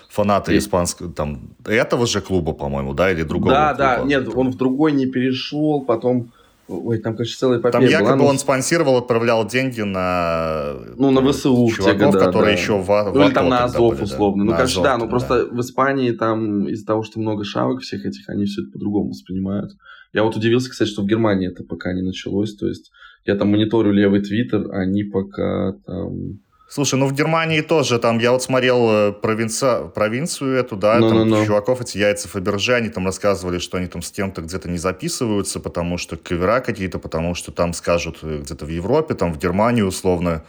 Speaker 1: фанаты и... испанского, там, этого же клуба, по-моему, да, или другого
Speaker 3: Да,
Speaker 1: клуба?
Speaker 3: да, нет, он в другой не перешел, потом Ой, там, конечно, целая эпопея
Speaker 1: Там якобы была, он спонсировал, отправлял деньги на...
Speaker 3: Ну, на ВСУ.
Speaker 1: Чуваков, года, которые да. еще в, в
Speaker 3: Ну, или там на Азов, были, условно. Да. Ну, на конечно, Азов, да, но да. просто в Испании там из-за того, что много шавок всех этих, они все это по-другому воспринимают. Я вот удивился, кстати, что в Германии это пока не началось. То есть я там мониторю левый твиттер, они пока там
Speaker 1: Слушай, ну в Германии тоже, там, я вот смотрел э, провинци... провинцию эту, да, no, там no, no. чуваков эти яйца Фаберже, они там рассказывали, что они там с кем-то где-то не записываются, потому что кавера какие-то, потому что там скажут э, где-то в Европе, там в Германии условно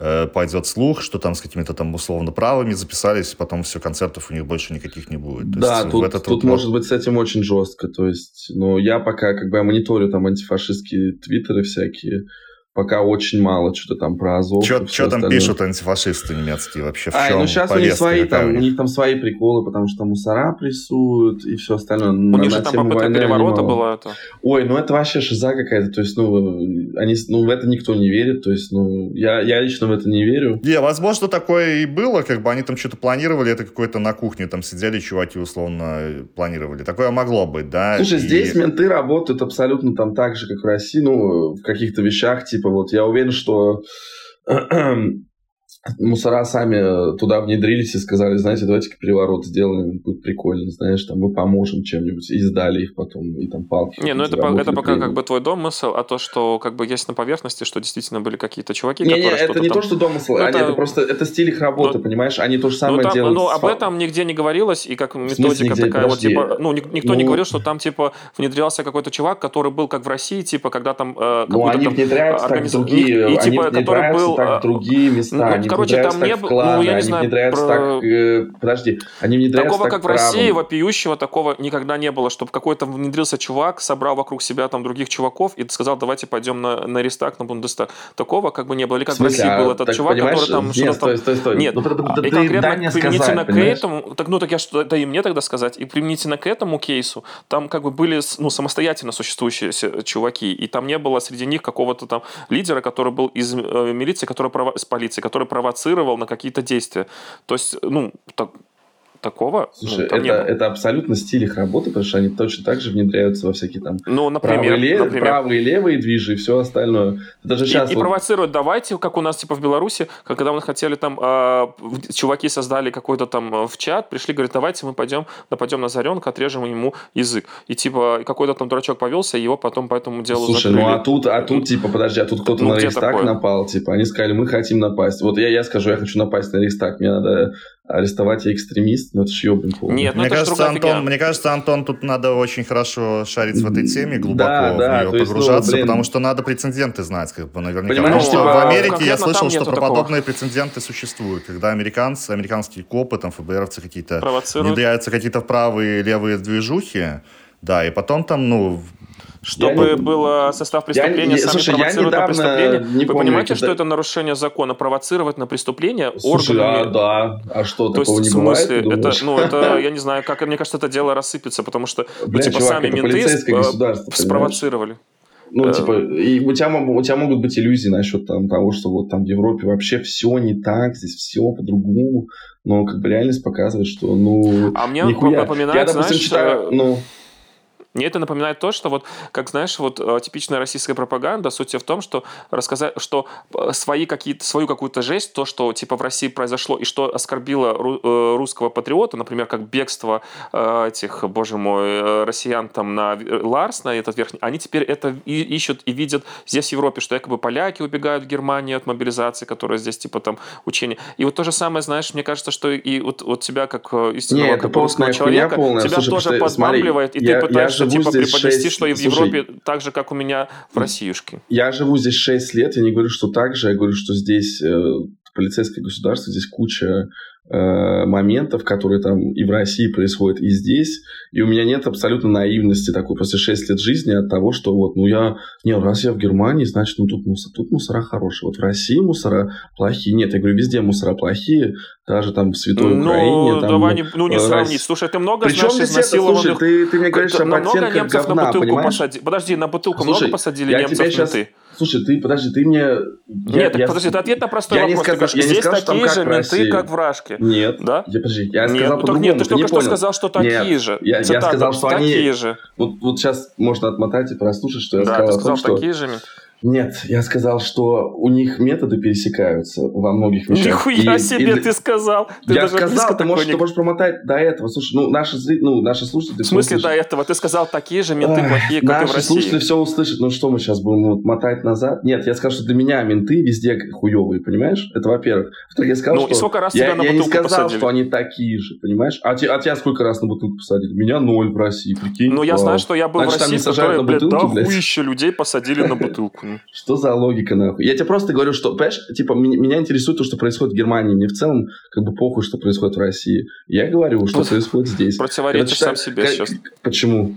Speaker 1: э, пойдет слух, что там с какими-то там условно правыми записались, и потом все, концертов у них больше никаких не будет.
Speaker 3: То да, есть, тут, этот тут вот... может быть с этим очень жестко, то есть, ну, я пока как бы я мониторю там антифашистские твиттеры всякие, пока очень мало что-то там про Азов.
Speaker 1: Что там пишут антифашисты немецкие вообще? В а,
Speaker 3: чем ну сейчас у них свои там, у них там свои приколы, потому что мусора прессуют и все остальное. У
Speaker 2: них же там попытка переворота была. Это.
Speaker 3: Ой, ну это вообще шиза какая-то. То есть, ну, они, ну, в это никто не верит. То есть, ну, я, я лично в это не верю.
Speaker 1: Не, возможно, такое и было, как бы они там что-то планировали, это какое-то на кухне там сидели чуваки условно планировали. Такое могло быть, да.
Speaker 3: Слушай, и... здесь менты работают абсолютно там так же, как в России, ну, в каких-то вещах, типа типа вот я уверен, что мусора сами туда внедрились и сказали, знаете, давайте-ка переворот сделаем, будет прикольно, знаешь, там мы поможем чем-нибудь, и сдали их потом, и там палки.
Speaker 2: Не, ну это, по, это пока как бы твой домысл, а то, что как бы есть на поверхности, что действительно были какие-то чуваки,
Speaker 3: не,
Speaker 2: которые
Speaker 3: не, это не там... то, что домысл, ну, они, это... это просто, это стиль их работы, ну, понимаешь, они то же самое ну, там, делают.
Speaker 2: Ну, об этом нигде не говорилось, и как методика такая Подожди. вот, типа, ну, никто ну... не говорил, что там, типа, внедрялся какой-то чувак, который был как в России, типа, когда там...
Speaker 3: Э, ну, они там, внедряются организ... так другие, и, и, типа, они который был, так в другие места, ну,
Speaker 2: они короче, там не было
Speaker 3: ну, я не знаю, про... так... Э, подожди, они внедряются
Speaker 2: Такого,
Speaker 3: так
Speaker 2: как правом. в России, вопиющего, такого никогда не было, чтобы какой-то внедрился чувак, собрал вокруг себя там других чуваков и сказал, давайте пойдем на, на Рестак, на Бундестаг. Такого как бы не было. Или как в, в России а, был этот чувак, который там
Speaker 3: Нет, что-то стой, стой, стой.
Speaker 2: Нет, ну, и конкретно да применительно к этому... Так, ну, так я что, это и мне тогда сказать. И применительно к этому кейсу, там как бы были ну, самостоятельно существующие чуваки, и там не было среди них какого-то там лидера, который был из э, милиции, который прово... с полиции, который провоцировал на какие-то действия. То есть, ну, так, такого.
Speaker 3: Ну, Слушай, ну, это, это абсолютно стиль их работы, потому что они точно так же внедряются во всякие там ну, например, правые, лев... например. правые левые движи и все остальное.
Speaker 2: Даже сейчас и, вот... и провоцируют, давайте, как у нас типа в Беларуси, когда мы хотели там, э, чуваки создали какой-то там э, в чат, пришли, говорят, давайте мы пойдем, нападем на Заренка, отрежем ему язык. И типа какой-то там дурачок повелся, и его потом по этому делу
Speaker 3: Слушай, закрыли. ну а тут, а тут типа, подожди, а тут кто-то ну, на Рейхстаг напал, типа, они сказали, мы хотим напасть. Вот я, я скажу, я хочу напасть на Рейхстаг, мне надо арестовать я экстремист, ну это ж ебаный
Speaker 1: Нет, ну мне, кажется, Антон, мне кажется, Антон, тут надо очень хорошо шарить в этой теме, глубоко да, да, в нее погружаться, есть, ну, потому что надо прецеденты знать, как бы, наверняка. Понимаешь, потому что типа, в Америке я слышал, что про подобные прецеденты существуют, когда американцы, американские копы, там, ФБРовцы какие-то внедряются какие-то правые левые движухи, да, и потом там, ну,
Speaker 2: чтобы не... было состав преступления, я, сами слушай, провоцируют на преступление. Не Вы помню, понимаете, когда... что это нарушение закона? Провоцировать на преступление
Speaker 3: слушай, органами... а, да. А что, То такого есть, не в смысле,
Speaker 2: бывает, это, ну, это, я не знаю, как, мне кажется, это дело рассыпется, потому что, ну, Бля, типа, чувак, сами менты э, спровоцировали.
Speaker 3: Ну, да. типа, и у тебя, у тебя могут быть иллюзии насчет там, того, что вот там в Европе вообще все не так, здесь все по-другому, но как бы реальность показывает, что, ну,
Speaker 2: А мне нихуя. напоминает, я, допустим, знаешь, читаю,
Speaker 3: ну,
Speaker 2: Мне это напоминает то, что вот, как знаешь, вот э, типичная российская пропаганда, суть в том, что рассказать, что э, свои какие-то, свою какую-то жесть, то, что типа в России произошло и что оскорбило э, русского патриота, например, как бегство этих, боже мой, россиян там на Ларс, на этот верхний, они теперь это и, ищут и видят здесь в Европе, что якобы поляки убегают в Германию от мобилизации, которая здесь типа там учение. И вот то же самое, знаешь, мне кажется, что и вот, вот тебя как истинного
Speaker 3: Нет, как русского человека,
Speaker 2: тебя Слушай, тоже подбамбливает, и ты пытаешься типа преподнести, 6... что и в Слушай, Европе так же, как у меня в Россиюшке.
Speaker 3: Я живу здесь 6 лет, я не говорю, что так же, я говорю, что здесь э, полицейское государство, здесь куча Э, моментов, которые там и в России происходят, и здесь. И у меня нет абсолютно наивности такой после 6 лет жизни от того, что вот, ну я, не, раз я в Германии, значит, ну тут, мусор, тут мусора хорошие. Вот в России мусора плохие. Нет, я говорю, везде мусора плохие, даже там в Святой ну, Украине. Там,
Speaker 2: давай не, ну, не э, сравнить. Слушай, ты много Причем знаешь изнасилованных... Слушай,
Speaker 3: ты, ты мне говоришь об
Speaker 2: много немцев говна, на бутылку посадили. Подожди, на бутылку слушай, много посадили немцев
Speaker 3: сейчас...
Speaker 2: менты?
Speaker 3: Слушай, ты подожди, ты мне...
Speaker 2: Нет, я, так, подожди, это ответ на простой я вопрос. Не сказал, говоришь, я здесь не сказал, такие же менты, как в Рашке.
Speaker 3: Нет.
Speaker 2: Да?
Speaker 3: Я, подожди, я сказал
Speaker 2: нет, по-другому. Нет, ты, ты только что сказал, что такие нет, же.
Speaker 3: Я, я сказал, что такие они... же. Вот, вот сейчас можно отмотать и прослушать, что я
Speaker 2: да,
Speaker 3: сказал.
Speaker 2: Да, ты сказал,
Speaker 3: том,
Speaker 2: такие же менты.
Speaker 3: Нет, я сказал, что у них методы пересекаются во многих вещах.
Speaker 2: Нихуя и, себе и, ты сказал. Ты
Speaker 3: я сказал, ты можешь, не... ты можешь промотать до этого. Слушай, ну наши, ну, наши слушатели...
Speaker 2: В смысле до этого? Ты сказал, такие же менты Ах, плохие, как и в России.
Speaker 3: Наши слушатели все услышат. Ну что мы сейчас будем вот, мотать назад? Нет, я сказал, что для меня менты везде хуевые, понимаешь? Это во-первых. Во-вторых, я сказал, ну, что...
Speaker 2: и сколько раз
Speaker 3: я,
Speaker 2: тебя на
Speaker 3: я
Speaker 2: не
Speaker 3: сказал,
Speaker 2: посадили?
Speaker 3: что они такие же, понимаешь? А, те, а тебя сколько раз на бутылку посадили? Меня ноль в России, прикинь.
Speaker 2: Ну, я знаю, что я был Значит, в России, которые, блядь, да хуище людей посадили на бутылку.
Speaker 3: Что за логика, нахуй. Я тебе просто говорю, что, понимаешь, типа, меня интересует то, что происходит в Германии. Мне в целом, как бы, похуй, что происходит в России. Я говорю, что происходит здесь.
Speaker 2: Противоречишь сам себе сейчас.
Speaker 3: Почему?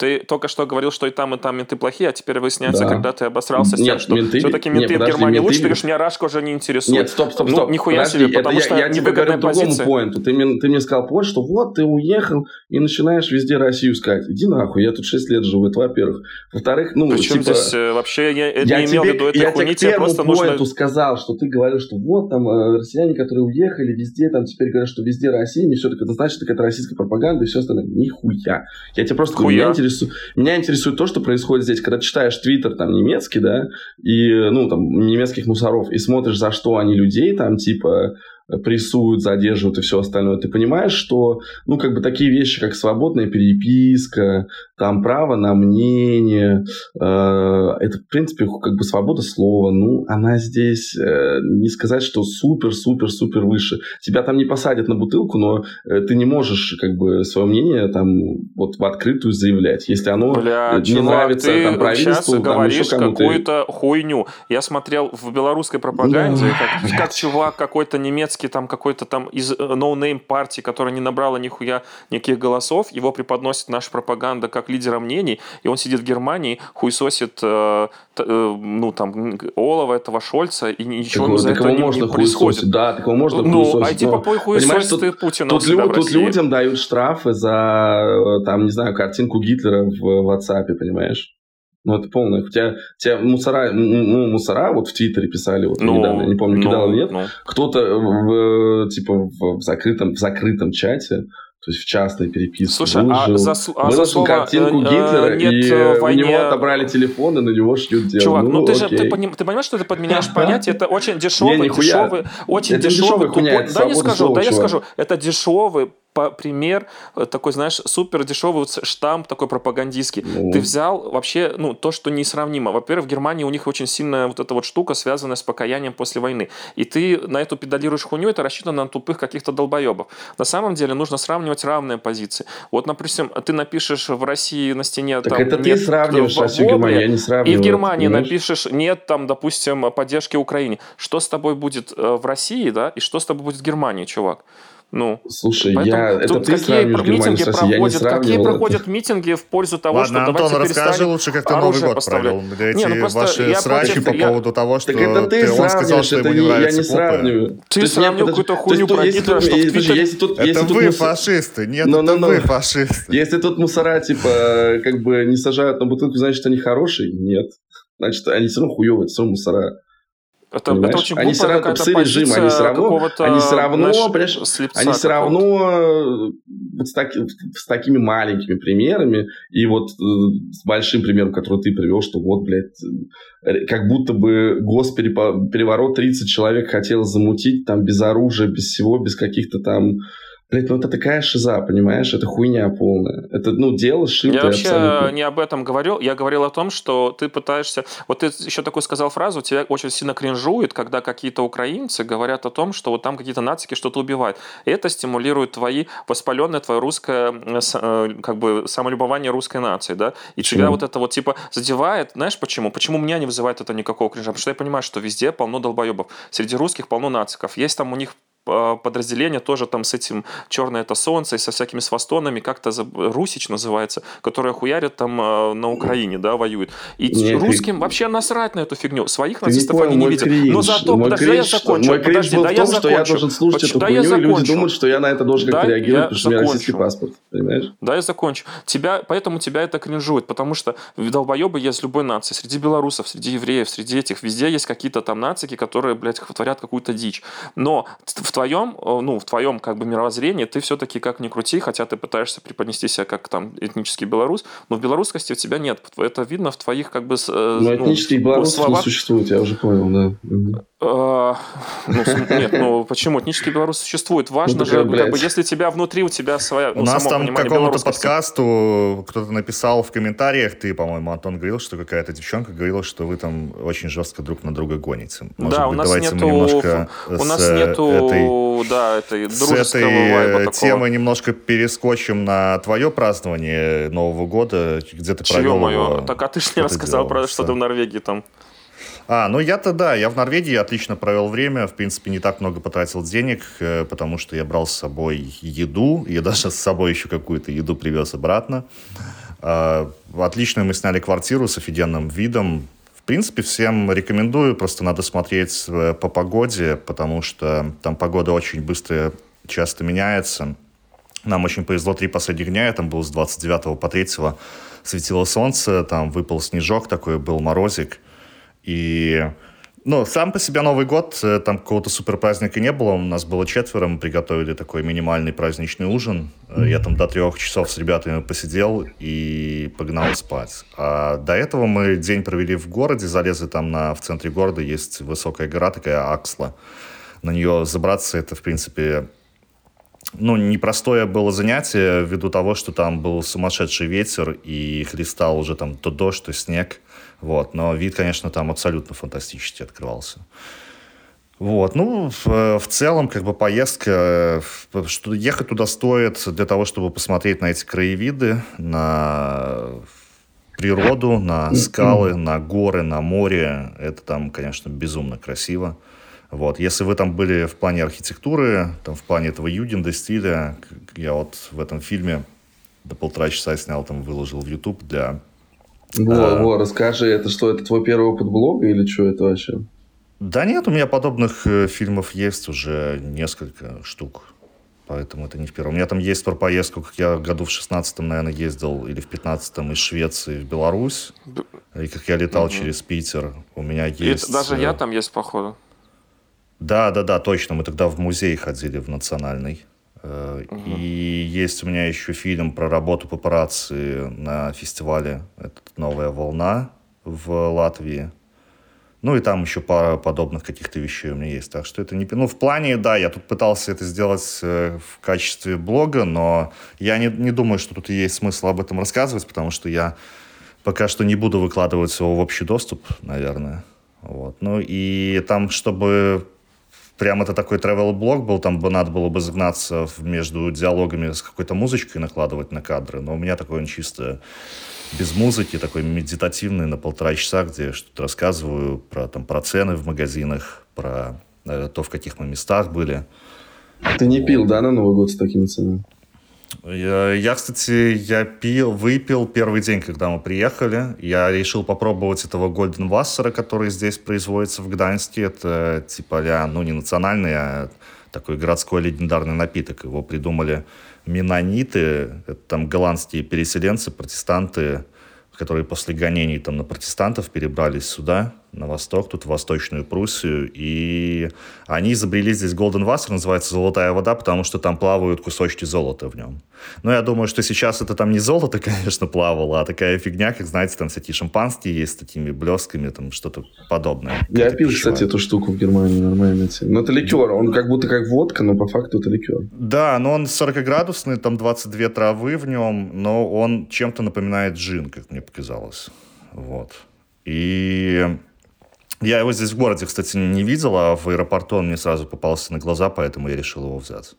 Speaker 2: Ты только что говорил, что и там, и там менты плохие, а теперь выясняется, да. когда ты обосрался с тем, что
Speaker 3: менты,
Speaker 2: все-таки менты
Speaker 3: нет,
Speaker 2: в Германии
Speaker 3: менты...
Speaker 2: лучше, ты говоришь, меня Рашка уже не интересует.
Speaker 3: Нет, стоп, стоп, стоп.
Speaker 2: Ну, нихуя подожди, себе, потому
Speaker 3: это
Speaker 2: что
Speaker 3: я, я тебе говорю
Speaker 2: другому
Speaker 3: поинту. Ты мне, ты мне сказал поинт, что вот ты уехал и начинаешь везде Россию искать. Иди нахуй, я тут 6 лет живу, это во-первых. Во-вторых, ну,
Speaker 2: Причем
Speaker 3: типа...
Speaker 2: здесь э, вообще я,
Speaker 3: я
Speaker 2: не имел в виду этой
Speaker 3: я
Speaker 2: хуйни,
Speaker 3: тебе
Speaker 2: просто
Speaker 3: нужно... сказал, что ты говорил, что вот там э, россияне, которые уехали везде, там теперь говорят, что везде Россия, не все так это значит, так это российская пропаганда и все остальное. Нихуя. Я тебе просто говорю, меня интересует, меня интересует то, что происходит здесь, когда читаешь твиттер там немецкий, да, и, ну, там, немецких мусоров, и смотришь, за что они людей там, типа, прессуют, задерживают и все остальное, ты понимаешь, что, ну, как бы такие вещи, как свободная переписка, там право на мнение, э, это, в принципе, как бы свобода слова, ну, она здесь, э, не сказать, что супер-супер-супер выше. Тебя там не посадят на бутылку, но э, ты не можешь, как бы, свое мнение там вот в открытую заявлять. Если оно
Speaker 2: Бля,
Speaker 3: не
Speaker 2: чувак,
Speaker 3: нравится
Speaker 2: ты
Speaker 3: там правительству,
Speaker 2: сейчас говоришь какую-то хуйню. Я смотрел в белорусской пропаганде, да. как, как чувак какой-то немецкий, там какой-то там из no-name партии, которая не набрала нихуя никаких голосов, его преподносит наша пропаганда как лидера мнений, и он сидит в Германии, хуесосит э, э, ну, там, Олафа этого Шольца, и ничего так, за этого не, можно не происходит.
Speaker 3: Да, такого можно
Speaker 2: Ну, а типа по хуесосит и Путина
Speaker 3: тут, лю, тут людям дают штрафы за, э, там, не знаю, картинку Гитлера в WhatsApp, понимаешь? Ну, это полное. У тебя, у тебя мусора, ну, мусора вот в Твиттере писали, вот ну, недавно, я не помню, кидал ну, или нет. Ну. Кто-то в, типа, в закрытом, в закрытом чате то есть в частной переписке.
Speaker 2: Слушай, выложил, а за, а
Speaker 3: выложил
Speaker 2: за слово,
Speaker 3: картинку э, Гитлера,
Speaker 2: нет
Speaker 3: и
Speaker 2: э, войне...
Speaker 3: у него отобрали телефон, и на него шьют дело.
Speaker 2: Чувак, ну,
Speaker 3: ну
Speaker 2: ты
Speaker 3: окей.
Speaker 2: же ты, поним, ты понимаешь, что ты подменяешь понятие? Это очень дешевый,
Speaker 3: не,
Speaker 2: дешевый, очень
Speaker 3: это
Speaker 2: дешевый.
Speaker 3: Хуйня,
Speaker 2: да, я скажу, да, я скажу, это дешевый пример э, такой, знаешь, супер дешевый штамп такой пропагандистский. Ну. Ты взял вообще, ну, то, что несравнимо. Во-первых, в Германии у них очень сильная вот эта вот штука, связанная с покаянием после войны. И ты на эту педалируешь хуйню, это рассчитано на тупых каких-то долбоебов. На самом деле нужно сравнивать равные позиции. Вот, например, ты напишешь в России на стене...
Speaker 3: Так
Speaker 2: там,
Speaker 3: это ты сравниваешь Россию Германию, я не сравниваю.
Speaker 2: И в Германии понимаешь? напишешь, нет, там, допустим, поддержки Украине. Что с тобой будет э, в России, да, и что с тобой будет в Германии, чувак? Ну,
Speaker 3: Слушай, я... это ты какие митинги
Speaker 2: проходят, Какие проходят митинги в пользу того,
Speaker 1: Ладно,
Speaker 2: что
Speaker 1: Антон, расскажи лучше, как ты Новый год провел. Эти не, ну ваши срачи по поводу того, что
Speaker 3: так это ты, ты он сказал, что ему не нравится
Speaker 2: Я не сравниваю. Ты сравнил какую-то хуйню про Гитлера, что в
Speaker 1: Твиттере... Это вы фашисты, нет, это вы фашисты.
Speaker 3: Если тут мусора, типа, как бы не сажают на бутылку, значит, они хорошие? Нет. Значит, они все равно хуевые, все равно мусора. Это, это очень они все равно псы режима, они все равно, они все равно, знаешь, они все равно вот с, таки, с такими маленькими примерами. И вот э, с большим примером, который ты привел, что вот, блядь, э, как будто бы госпереворот 30 человек хотел замутить там без оружия, без всего, без каких-то там Блять, ну это такая шиза, понимаешь? Это хуйня полная. Это, ну, дело шитое
Speaker 2: Я вообще абсолютно. не об этом говорил. Я говорил о том, что ты пытаешься... Вот ты еще такую сказал фразу, тебя очень сильно кринжует, когда какие-то украинцы говорят о том, что вот там какие-то нацики что-то убивают. И это стимулирует твои воспаленное, твое русское, э, как бы, самолюбование русской нации, да? И почему? тебя вот это вот, типа, задевает. Знаешь почему? Почему меня не вызывает это никакого кринжа? Потому что я понимаю, что везде полно долбоебов. Среди русских полно нациков. Есть там у них подразделение тоже там с этим «Черное это солнце» и со всякими свастонами, как-то Русич называется, которые хуярят там а, на Украине, да, воюют. И Нет, русским ты... вообще насрать на эту фигню. Своих нацистов не понял, они не видят.
Speaker 3: Кринж,
Speaker 2: Но зато,
Speaker 3: мой подожди, кринж, я закончу. Мой подожди, был да в том, я закончу. что я должен слушать Поч... эту да хуйню, и люди думают, что я на это должен как-то да, реагировать, потому что у меня российский паспорт. Понимаешь?
Speaker 2: Да, я закончу. Тебя, поэтому тебя это кринжует, потому что долбоебы есть любой нации. Среди белорусов, среди евреев, среди этих, везде есть какие-то там нацики, которые, блядь, творят какую-то дичь. Но в твоем, ну, ну, в твоем как бы мировоззрении ты все-таки как ни крути, хотя ты пытаешься преподнести себя как там этнический белорус, но в белорусскости у тебя нет. Это видно в твоих как бы...
Speaker 3: Э, ну, этнический ну, белорус словах... не существует, я уже понял,
Speaker 2: да. А, ну, нет, ну почему? Этнический белорус существует. Важно ну, же, как бы, если тебя внутри, у тебя своя...
Speaker 1: У нас там какому-то подкасту кто-то написал в комментариях, ты, по-моему, Антон говорил, что какая-то девчонка говорила, что вы там очень жестко друг на друга гоните.
Speaker 2: Может да, быть, у нас давайте нету... мы немножко у нас нету, этой, да, этой с этой
Speaker 1: темы немножко перескочим на твое празднование Нового года, где ты провел
Speaker 2: мое? Его, так, а ты же не рассказал про что ты в Норвегии там.
Speaker 1: А, ну я-то да, я в Норвегии отлично провел время, в принципе, не так много потратил денег, э, потому что я брал с собой еду, я даже с собой еще какую-то еду привез обратно. А, отлично мы сняли квартиру с офигенным видом, принципе, всем рекомендую, просто надо смотреть э, по погоде, потому что там погода очень быстро, часто меняется. Нам очень повезло три последних дня, я там был с 29 по 3 светило солнце, там выпал снежок такой, был морозик – и ну, сам по себе Новый год, э, там какого-то супер праздника не было. У нас было четверо, мы приготовили такой минимальный праздничный ужин. Mm-hmm. Я там до трех часов с ребятами посидел и погнал спать. А до этого мы день провели в городе, залезли там на, в центре города, есть высокая гора такая, Аксла. На нее забраться, это, в принципе, ну, непростое было занятие ввиду того, что там был сумасшедший ветер и хлестал уже там то дождь, то снег. Вот. Но вид, конечно, там абсолютно фантастически открывался. Вот, ну, в, в целом, как бы поездка, что ехать туда стоит для того, чтобы посмотреть на эти краевиды, на природу, на скалы, на горы, на море. Это там, конечно, безумно красиво. Вот, если вы там были в плане архитектуры, там в плане этого юденда стиля, я вот в этом фильме до полтора часа снял, там выложил в YouTube для
Speaker 3: во, а... во, расскажи, это что, это твой первый опыт блога или что это вообще?
Speaker 1: Да нет, у меня подобных э, фильмов есть уже несколько штук. Поэтому это не в первом. У меня там есть про поездку, как я году в 16-м, наверное, ездил, или в 15-м из Швеции в Беларусь. И как я летал угу. через Питер. У меня есть...
Speaker 2: И даже я э, там есть, походу.
Speaker 1: Да, да, да, точно. Мы тогда в музей ходили, в национальный. Угу. И есть у меня еще фильм про работу папарацци на фестивале это «Новая волна» в Латвии. Ну и там еще пара подобных каких-то вещей у меня есть. Так что это не... Ну, в плане, да, я тут пытался это сделать э, в качестве блога, но я не, не думаю, что тут есть смысл об этом рассказывать, потому что я пока что не буду выкладывать его в общий доступ, наверное. Вот. Ну и там, чтобы прям это такой travel-блог был, там бы надо было бы загнаться между диалогами с какой-то музычкой накладывать на кадры, но у меня такой он чисто без музыки, такой медитативный на полтора часа, где я что-то рассказываю про, там, про цены в магазинах, про э, то, в каких мы местах были.
Speaker 3: Ты не пил, да, на Новый год с такими ценами?
Speaker 1: Я, кстати, я пил, выпил первый день, когда мы приехали. Я решил попробовать этого Golden Wasser, который здесь производится в Гданьске. Это типа, ля, ну, не национальный, а такой городской легендарный напиток. Его придумали менониты, это там голландские переселенцы, протестанты, которые после гонений там на протестантов перебрались сюда на восток, тут в Восточную Пруссию, и они изобрели здесь Golden Wasser, называется золотая вода, потому что там плавают кусочки золота в нем. Но я думаю, что сейчас это там не золото, конечно, плавало, а такая фигня, как, знаете, там всякие шампанские есть с такими блесками, там что-то подобное.
Speaker 3: Я пил, кстати, эту штуку в Германии, нормально. Но это ликер, он как будто как водка, но по факту это ликер.
Speaker 1: Да, но он 40-градусный, там 22 травы в нем, но он чем-то напоминает джин, как мне показалось. Вот. И я его здесь в городе, кстати, не видел, а в аэропорту он мне сразу попался на глаза, поэтому я решил его взять.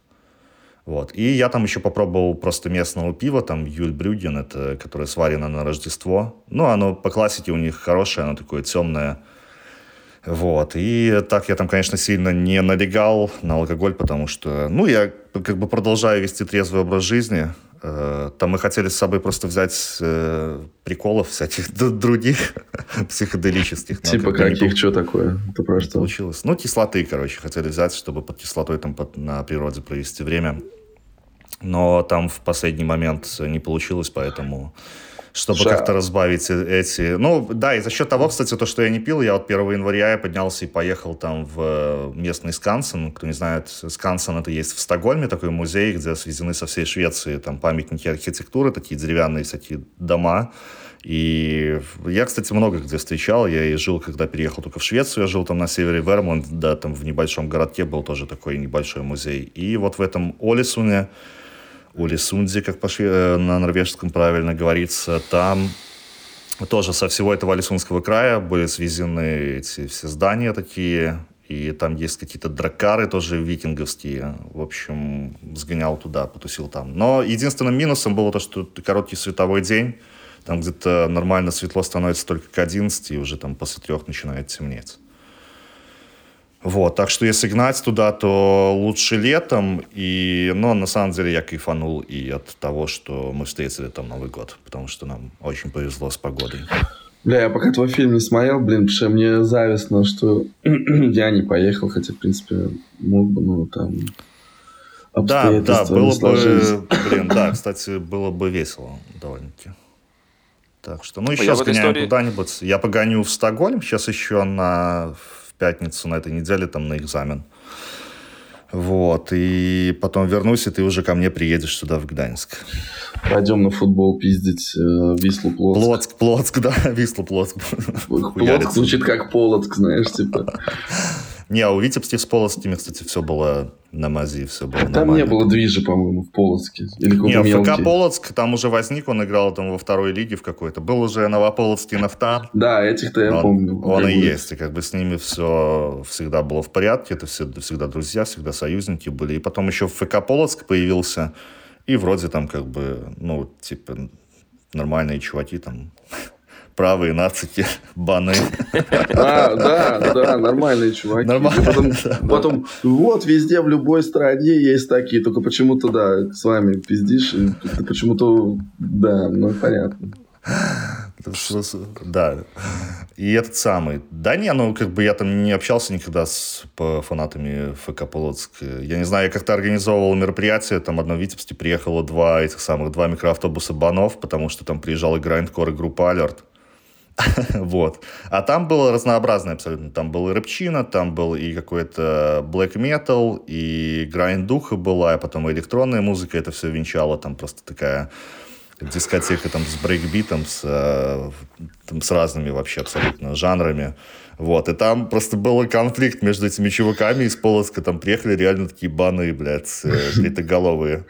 Speaker 1: Вот. И я там еще попробовал просто местного пива, там Юль Брюген, это, которое сварено на Рождество. Ну, оно по классике у них хорошее, оно такое темное. Вот. И так я там, конечно, сильно не налегал на алкоголь, потому что, ну, я как бы продолжаю вести трезвый образ жизни. Э, там мы хотели с собой просто взять э, приколов всяких других психоделических.
Speaker 3: Типа каких, что такое? Это про что?
Speaker 1: Получилось. Ну, кислоты, короче, хотели взять, чтобы под кислотой там под, на природе провести время. Но там в последний момент не получилось, поэтому чтобы Ша... как-то разбавить э, эти... Ну, да, и за счет того, кстати, то, что я не пил, я вот 1 января я поднялся и поехал там в э, местный Скансен. Кто не знает, Скансен это есть в Стокгольме, такой музей, где свезены со всей Швеции там памятники архитектуры, такие деревянные всякие дома. И я, кстати, много где встречал. Я и жил, когда переехал только в Швецию. Я жил там на севере Вермонт, да, там в небольшом городке был тоже такой небольшой музей. И вот в этом Олесуне, Улисунди, как пошли, э, на норвежском правильно говорится, там тоже со всего этого Алисунского края были свезены эти все здания такие, и там есть какие-то дракары тоже викинговские. В общем, сгонял туда, потусил там. Но единственным минусом было то, что короткий световой день, там где-то нормально светло становится только к 11, и уже там после трех начинает темнеть. Вот, так что если гнать туда, то лучше летом. И, но на самом деле я кайфанул и от того, что мы встретили там Новый год, потому что нам очень повезло с погодой.
Speaker 3: Бля, я пока твой фильм не смотрел, блин, потому что мне завистно, что я не поехал, хотя, в принципе, мог бы, ну, там...
Speaker 1: Да, да, было бы, блин, да, кстати, было бы весело довольно-таки. Так что, ну, еще сгоняем истории... куда-нибудь. Я погоню в Стокгольм, сейчас еще на пятницу на этой неделе там на экзамен. Вот, и потом вернусь, и ты уже ко мне приедешь сюда, в Гданьск.
Speaker 3: Пойдем на футбол пиздить э, Вислу Плотск.
Speaker 1: Плотск, Плотск, да, Вислу Плотск.
Speaker 3: Плотск звучит как Полоцк, знаешь, типа.
Speaker 1: Не, а у Витебски с Полоцкими, кстати, все было на мази, все было
Speaker 3: Там нормально. не было движа, по-моему, в Полоцке. Или
Speaker 1: не, в ФК Полоцк там уже возник, он играл там во второй лиге в какой-то. Был уже Новополоцкий Нафта.
Speaker 3: Да, этих-то я
Speaker 1: он,
Speaker 3: помню.
Speaker 1: Он и есть, и как бы с ними все всегда было в порядке, это все, всегда друзья, всегда союзники были. И потом еще в ФК Полоцк появился, и вроде там как бы, ну, типа, нормальные чуваки там правые нацики, баны.
Speaker 3: А, да, да, нормальные чуваки. Нормально. Потом, потом, вот везде, в любой стране есть такие, только почему-то, да, с вами пиздишь, ты почему-то, да, ну, понятно.
Speaker 1: Да. И этот самый. Да не, ну как бы я там не общался никогда с фанатами ФК Полоцк. Я не знаю, я как-то организовывал мероприятие, там одно в Витебске приехало два этих самых, два микроавтобуса банов, потому что там приезжала грайндкор и группа Алерт. вот. А там было разнообразное абсолютно. Там был и рэпчина, там был и какой-то black metal, и грайнд-духа была, а потом и электронная музыка это все венчало. Там просто такая дискотека там с брейкбитом, с, э, там, с разными вообще абсолютно жанрами. Вот, и там просто был конфликт между этими чуваками из Полоцка. Там приехали реально такие баны, блядь, бритоголовые.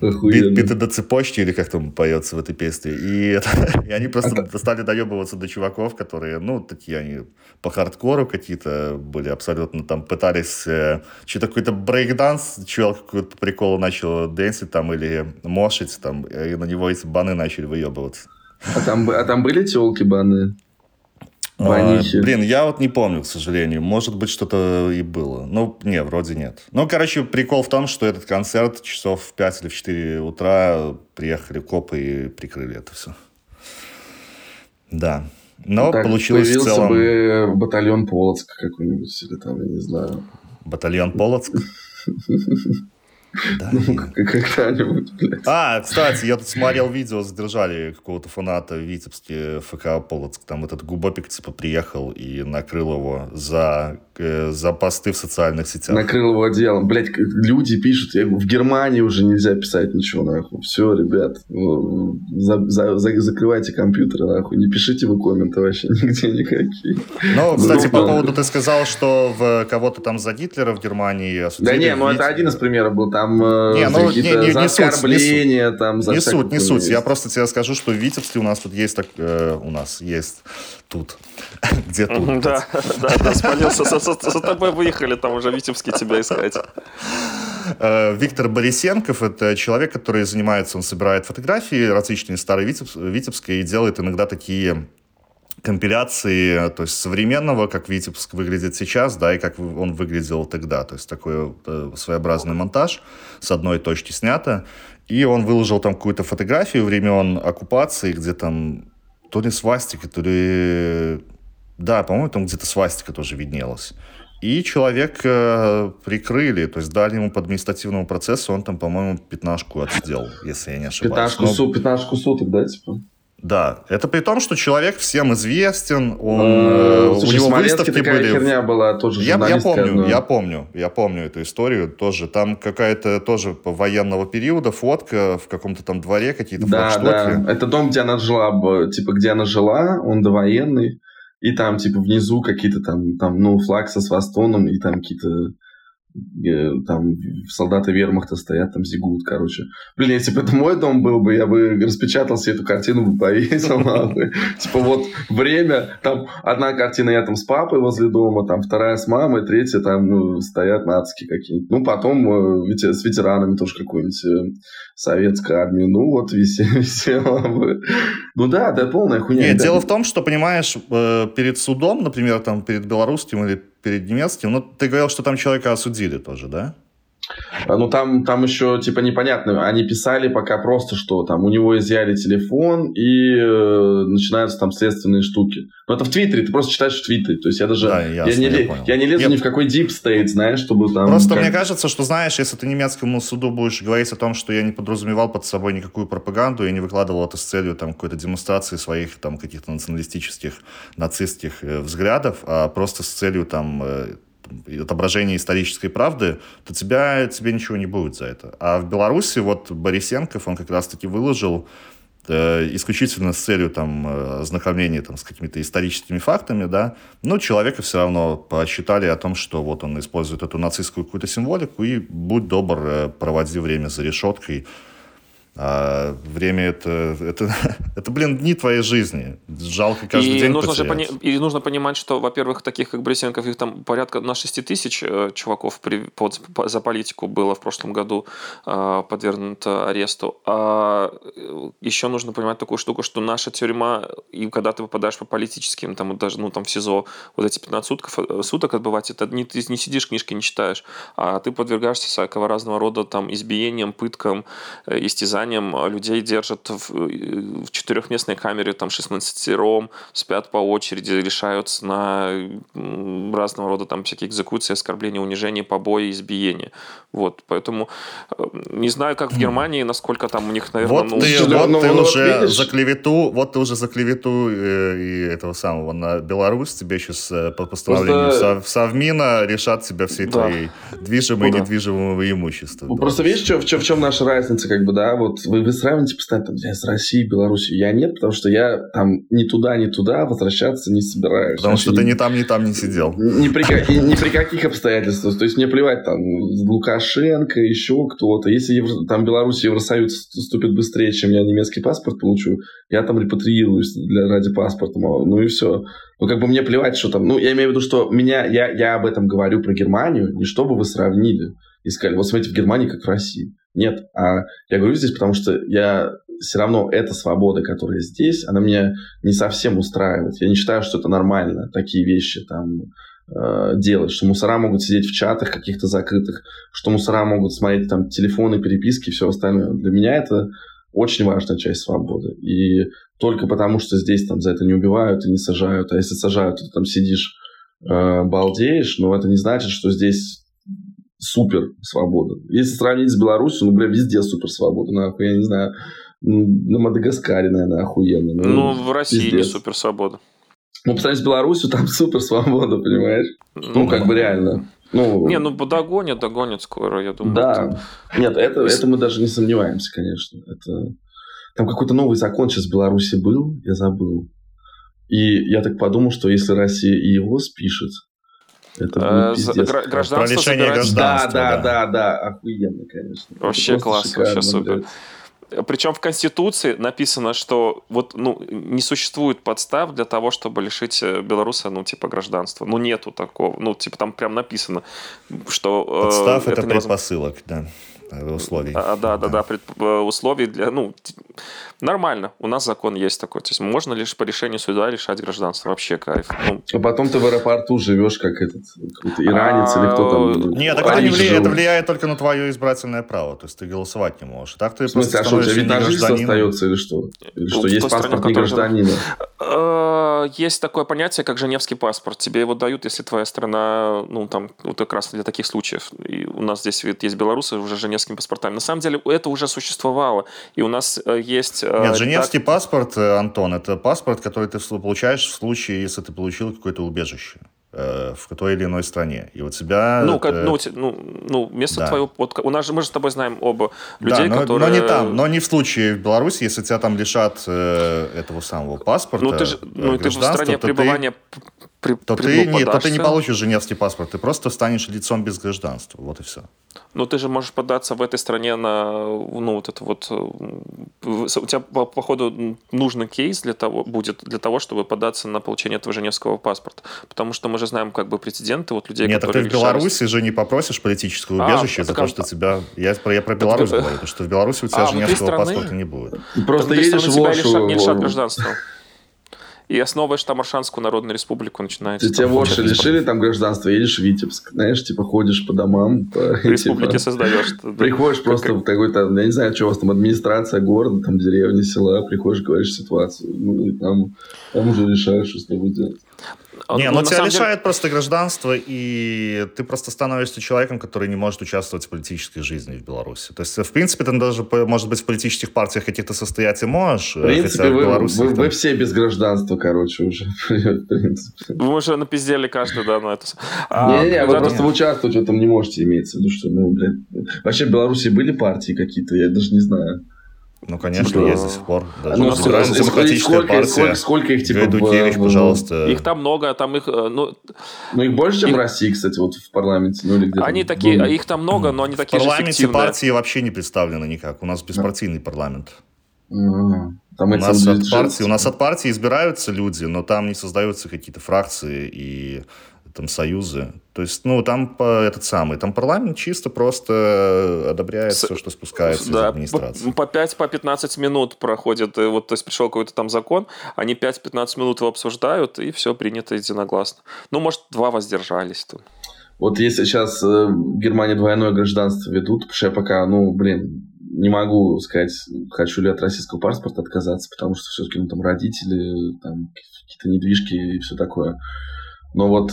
Speaker 1: Биты да цепочки, или как там поется в этой песне. И, и они просто а стали доебываться до чуваков, которые, ну, такие они по хардкору какие-то были абсолютно. Там пытались э, что-то какой-то брейкданс, чувак какой-то прикол начал дэнсить там или мошить там, и на него эти баны начали выебываться.
Speaker 3: А там, а там были телки-баны?
Speaker 1: Ванихи. А, блин, я вот не помню, к сожалению. Может быть, что-то и было. Ну, не, вроде нет. Ну, короче, прикол в том, что этот концерт часов в 5 или в 4 утра приехали копы и прикрыли это все. Да. Но ну, так получилось
Speaker 3: в
Speaker 1: целом...
Speaker 3: бы батальон Полоцк какой-нибудь, или там, я не знаю.
Speaker 1: Батальон Полоцк?
Speaker 3: Да. Ну, когда-нибудь, блядь.
Speaker 1: А, кстати, я тут смотрел видео, задержали какого-то фаната в Витебске ФК Полоцк. Там этот губопик типа приехал и накрыл его за, за посты в социальных сетях.
Speaker 3: Накрыл его делом. Блядь, люди пишут, я, в Германии уже нельзя писать ничего, нахуй. Все, ребят, ну, за, за, за, закрывайте компьютеры, нахуй. Не пишите вы комменты вообще нигде никакие.
Speaker 1: Ну, кстати, по поводу ты сказал, что в кого-то там за Гитлера в Германии осудили.
Speaker 3: Да не, ну это один из примеров был. Там э, не, ну, не, не, за оскорбление,
Speaker 1: не
Speaker 3: там за
Speaker 1: Не суть, не суть. Я просто тебе скажу, что в Витебске у нас тут есть так, э, у нас есть тут. Где тут?
Speaker 2: Да, да, да, спалился. За тобой выехали, там уже Витебске тебя искать.
Speaker 1: Э, Виктор Борисенков – это человек, который занимается, он собирает фотографии различные старые Витебские и делает иногда такие компиляции, то есть современного, как Витебск выглядит сейчас, да, и как он выглядел тогда. То есть такой э, своеобразный монтаж с одной точки снято. И он выложил там какую-то фотографию времен оккупации, где там то ли свастика, то ли... Да, по-моему, там где-то свастика тоже виднелась. И человека э, прикрыли, то есть дали ему по административному процессу, он там, по-моему, пятнашку отсидел, если я не ошибаюсь.
Speaker 3: Пятнашку, Но... су, пятнашку суток, да, типа?
Speaker 1: Да, это при том, что человек всем известен, он, э, Слушай, у него выставки
Speaker 3: такая
Speaker 1: были.
Speaker 3: херня была тоже
Speaker 1: я, я помню, но... я помню, я помню эту историю тоже. Там какая-то тоже военного периода фотка в каком-то там дворе какие-то
Speaker 3: да, флагштоки. Да, это дом, где она жила, типа где она жила, он довоенный, и там типа внизу какие-то там там ну флаг со свастоном и там какие-то там солдаты вермахта стоят, там зигут, короче. Блин, если бы это мой дом был бы, я бы распечатал себе эту картину, бы повесил, Типа вот время, там одна картина я там с папой возле дома, там вторая с мамой, третья там ну, стоят нацики какие-нибудь. Ну, потом э, с ветеранами тоже какую-нибудь э, советскую армию. Ну, вот висело бы. Ну да, да, полная хуйня.
Speaker 1: Нет, дело в том, что, понимаешь, э, перед судом, например, там перед белорусским или перед немецким. Ну, ты говорил, что там человека осудили тоже, да?
Speaker 3: А, ну, там, там еще, типа, непонятно. Они писали пока просто, что там у него изъяли телефон и э, начинаются там следственные штуки. Но это в Твиттере, ты просто читаешь в Твиттере. То есть я даже... Да, ясно, я, не, я, я не лезу Нет. ни в какой deep state, знаешь, чтобы там...
Speaker 1: Просто как... мне кажется, что, знаешь, если ты немецкому суду будешь говорить о том, что я не подразумевал под собой никакую пропаганду, я не выкладывал это с целью там какой-то демонстрации своих там каких-то националистических, нацистских э, взглядов, а просто с целью там э, отображение исторической правды, то тебя, тебе ничего не будет за это. А в Беларуси вот Борисенков, он как раз-таки выложил э, исключительно с целью там э, ознакомления там, с какими-то историческими фактами, да, но человека все равно посчитали о том, что вот он использует эту нацистскую какую-то символику, и будь добр, э, проводи время за решеткой, а время это, это, это, блин, дни твоей жизни. Жалко каждый и день
Speaker 2: нужно же пони- И нужно понимать, что, во-первых, таких как Бресенков, их там порядка на 6 тысяч э, чуваков при, под, по, за политику было в прошлом году э, подвергнуто аресту. А э, еще нужно понимать такую штуку, что наша тюрьма, и когда ты попадаешь по политическим, там, даже, ну, там, в СИЗО, вот эти 15 суток, э, суток отбывать, это не, ты не сидишь, книжки не читаешь, а ты подвергаешься всякого разного рода там избиениям, пыткам, истязаниям, наказанием а, людей держат в, в четырехместной камере, там 16 ром, спят по очереди, решаются на разного рода там всякие экзекуции, оскорбления, унижения, побои, избиения. Вот, поэтому э, не знаю, как в Германии, насколько там у них, наверное...
Speaker 1: Вот ну, ты, вот ну, ты ну, уже видишь? за клевету, вот ты уже за клевету э, и этого самого на Беларусь тебе сейчас э, по постановлению Просто... Совмина решат тебя всей да. твоей движимой и недвижимого имущества.
Speaker 3: Ну, просто видишь, в, в, в чем наша разница, как бы, да, вот вы, вы сравните постоянно там, с Россией, Беларусью. Я нет, потому что я там ни туда, ни туда возвращаться не собираюсь.
Speaker 1: Потому что ты ни там, ни там не сидел.
Speaker 3: Ни при, ни при каких обстоятельствах. То есть мне плевать, там, Лукашенко, еще кто-то. Если Евро, там Беларусь и Евросоюз вступит быстрее, чем я немецкий паспорт получу, я там репатриируюсь для, ради паспорта. Ну и все. Ну, как бы мне плевать, что там... Ну, я имею в виду, что меня... Я, я об этом говорю про Германию, не чтобы вы сравнили и сказали, вот смотрите, в Германии как в России. Нет, а я говорю здесь, потому что я все равно эта свобода, которая здесь, она меня не совсем устраивает. Я не считаю, что это нормально, такие вещи там э, делать, что мусора могут сидеть в чатах каких-то закрытых, что мусора могут смотреть там телефоны, переписки и все остальное. Для меня это очень важная часть свободы. И только потому, что здесь там за это не убивают и не сажают, а если сажают, то ты там сидишь, э, балдеешь, но это не значит, что здесь супер свобода. Если сравнить с Беларусью, ну, бля, везде супер свобода, нахуй, я не знаю. На Мадагаскаре, наверное, охуенно.
Speaker 2: Ну, ну в России пиздец. не супер свобода.
Speaker 3: Ну, по сравнению с Беларусью, там супер свобода, понимаешь? Ну, ну как бы реально. Ну,
Speaker 2: не, ну догонят, догонят скоро, я думаю.
Speaker 3: Да. Это... Нет, это, это мы даже не сомневаемся, конечно. Это... Там какой-то новый закон сейчас в Беларуси был, я забыл. И я так подумал, что если Россия и его спишет, это э.
Speaker 2: Гражданство Про лишение
Speaker 3: гражданства. Да, да, да, да, охуенно, конечно.
Speaker 2: Вообще класс, вообще супер. Причем в Конституции написано, что вот, ну, не существует подстав для того, чтобы лишить э, белоруса, ну, типа, гражданства. Ну, нету такого. Ну, типа, там прям написано, что...
Speaker 1: Э, Подстав это, это предпосылок, да условий.
Speaker 2: А, да, да, да, пред, э, условий для, ну, нормально, у нас закон есть такой, то есть можно лишь по решению суда решать гражданство, вообще кайф. Ну,
Speaker 3: а потом ты в аэропорту живешь как этот какой-то иранец а, или кто там.
Speaker 1: Нет, так это, не влияет, это влияет только на твое избирательное право, то есть ты голосовать не можешь. Так ты
Speaker 3: в смысле, а что, у тебя вид на жительство остается или что? Или что, есть паспорт не гражданина?
Speaker 2: Э, есть такое понятие, как Женевский паспорт. Тебе его дают, если твоя страна, ну, там, вот как раз для таких случаев. И у нас здесь есть белорусы уже Женевский женевскими паспортами. На самом деле это уже существовало, и у нас э, есть...
Speaker 1: Э, Нет, женевский так... паспорт, э, Антон, это паспорт, который ты получаешь в случае, если ты получил какое-то убежище в той или иной стране. И у тебя...
Speaker 2: Ну, это... ну, ну, ну место да. твое... Вот, у нас же, мы же с тобой знаем оба людей,
Speaker 1: да, но,
Speaker 2: которые...
Speaker 1: но не там, но не в случае в Беларуси, если тебя там лишат э, этого самого паспорта,
Speaker 2: Ну, ты же, ну, ты в стране пребывания
Speaker 1: ты при, то, ты не, то ты не получишь женевский паспорт, ты просто станешь лицом без гражданства. Вот и все.
Speaker 2: Ну, ты же можешь податься в этой стране на, ну, вот это вот, э, у тебя, по, по ходу, нужный кейс для того, будет для того, чтобы податься на получение этого женевского паспорта. Потому что мы же знаем, как бы, прецеденты вот людей,
Speaker 1: Нет,
Speaker 2: которые
Speaker 1: Нет, ты в Беларуси же не попросишь политическое а, убежище а, за то, что тебя... Я, про, я про Беларусь говорю, потому что в Беларуси у тебя а, женевского страны... паспорта не будет.
Speaker 3: Просто едешь в Ошу...
Speaker 2: Не лишат гражданства и основываешь там Аршанскую Народную Республику, начинаешь.
Speaker 3: Тебя Ворши лишили там гражданства, едешь в Витебск, знаешь, типа ходишь по домам. По,
Speaker 2: Республики типа, создаешь.
Speaker 3: Приходишь просто в какой-то, я не знаю, что у вас там, администрация города, там деревни, села, приходишь, говоришь ситуацию, ну и там, там уже решаешь, что с тобой делать.
Speaker 1: Не, ну, ну тебя лишает деле... просто гражданства, и ты просто становишься человеком, который не может участвовать в политической жизни в Беларуси. То есть, в принципе, ты даже, может быть, в политических партиях каких-то состоять и можешь.
Speaker 3: В принципе, вы, в Беларуси, вы, там... вы все без гражданства, короче, уже. В
Speaker 2: принципе. Вы уже напиздели каждый, да, на это.
Speaker 3: Не-не, а, вы просто участвовать в этом не можете, имеется в виду, что, ну, блядь. Вообще в Беларуси были партии какие-то, я даже не знаю.
Speaker 1: Ну, конечно, да. есть до сих пор. Даже ну, сколько, демократическая партия.
Speaker 3: Сколько, сколько их, типа,
Speaker 1: Дудкевич, в... пожалуйста.
Speaker 2: Их там много, там их... Э, ну,
Speaker 3: ну их больше, чем их... в России, кстати, вот в парламенте. Ну, или где
Speaker 2: они такие, ну, их там много, но они такие
Speaker 1: В парламенте партии вообще не представлены никак. У нас беспартийный да. парламент.
Speaker 3: Там
Speaker 1: у, нас от партии, у нас от партии избираются люди, но там не создаются какие-то фракции и там союзы. То есть, ну, там по, этот самый, там парламент чисто просто одобряет С... все, что спускается да, из администрации.
Speaker 2: По, по 5-15 по минут проходит, вот, то есть пришел какой-то там закон, они 5-15 минут его обсуждают, и все принято единогласно. Ну, может, два воздержались. -то.
Speaker 3: Вот если сейчас э, Германия двойное гражданство ведут, потому что я пока, ну, блин, не могу сказать, хочу ли от российского паспорта отказаться, потому что все-таки ну, там родители, там какие-то недвижки и все такое. Но вот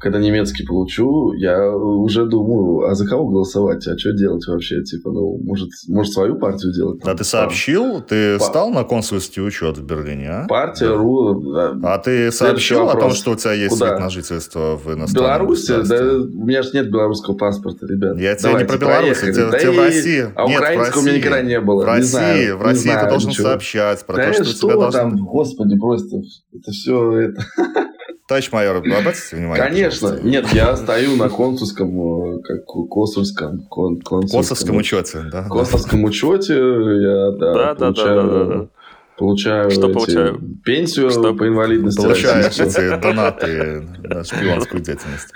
Speaker 3: когда немецкий получу, я уже думаю, а за кого голосовать, а что делать вообще? Типа, ну, может, может свою партию делать?
Speaker 1: А ты сообщил? Ты Пар... стал на консульский учет в Берлине, а?
Speaker 3: Партия да. РУ. Да.
Speaker 1: А ты сообщил о том, что у тебя есть Куда? вид на жительство в иностранном
Speaker 3: Беларуси? Да, у меня же нет белорусского паспорта, ребят.
Speaker 1: Я тебе не про Беларусь, я тебе, да тебе в России.
Speaker 3: А
Speaker 1: нет,
Speaker 3: украинского у меня никогда не было.
Speaker 1: В России,
Speaker 3: не знаю,
Speaker 1: в России
Speaker 3: знаю,
Speaker 1: ты должен ничего. сообщать про
Speaker 3: да
Speaker 1: то, что,
Speaker 3: что
Speaker 1: у тебя должно...
Speaker 3: там, господи, просто это все это...
Speaker 1: Товарищ майор, обратите внимание?
Speaker 3: Конечно. Пожалуйста. Нет, я стою на консульском, э, как консульском, кон,
Speaker 1: консульском учете, да?
Speaker 3: Консульском учете я, да,
Speaker 2: да, получаю, да, да, да.
Speaker 3: Получаю
Speaker 2: что эти, получаю?
Speaker 3: пенсию Что? по инвалидности.
Speaker 1: Получаешь эти донаты на шпионскую деятельность.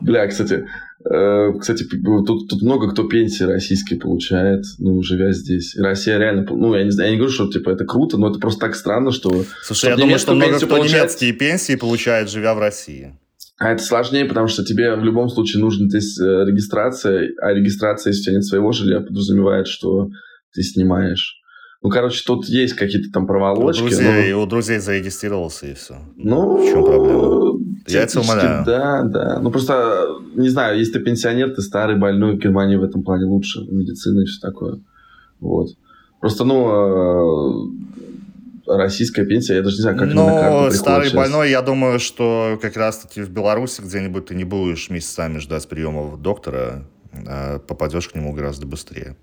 Speaker 3: Бля, кстати, э, кстати, тут, тут много кто пенсии российские получает, ну, живя здесь. Россия реально, ну, я не знаю, я не говорю, что типа это круто, но это просто так странно, что...
Speaker 1: Слушай, я думаю, что много кто получает... немецкие пенсии получает, живя в России.
Speaker 3: А это сложнее, потому что тебе в любом случае нужна здесь э, регистрация, а регистрация, если у тебя нет своего жилья, подразумевает, что ты снимаешь ну, короче, тут есть какие-то там проволочки.
Speaker 1: У друзей, но... у друзей зарегистрировался и все.
Speaker 3: Ну, в чем проблема?
Speaker 1: Я тебя умоляю.
Speaker 3: Да, да. Ну, просто, не знаю, если ты пенсионер, ты старый, больной, в Германии в этом плане лучше. Медицина и все такое. Вот. Просто, ну, э, российская пенсия, я даже не знаю, как
Speaker 1: Но на карту старый сейчас. больной, я думаю, что как раз-таки в Беларуси где-нибудь ты не будешь месяцами ждать приема доктора, а попадешь к нему гораздо быстрее.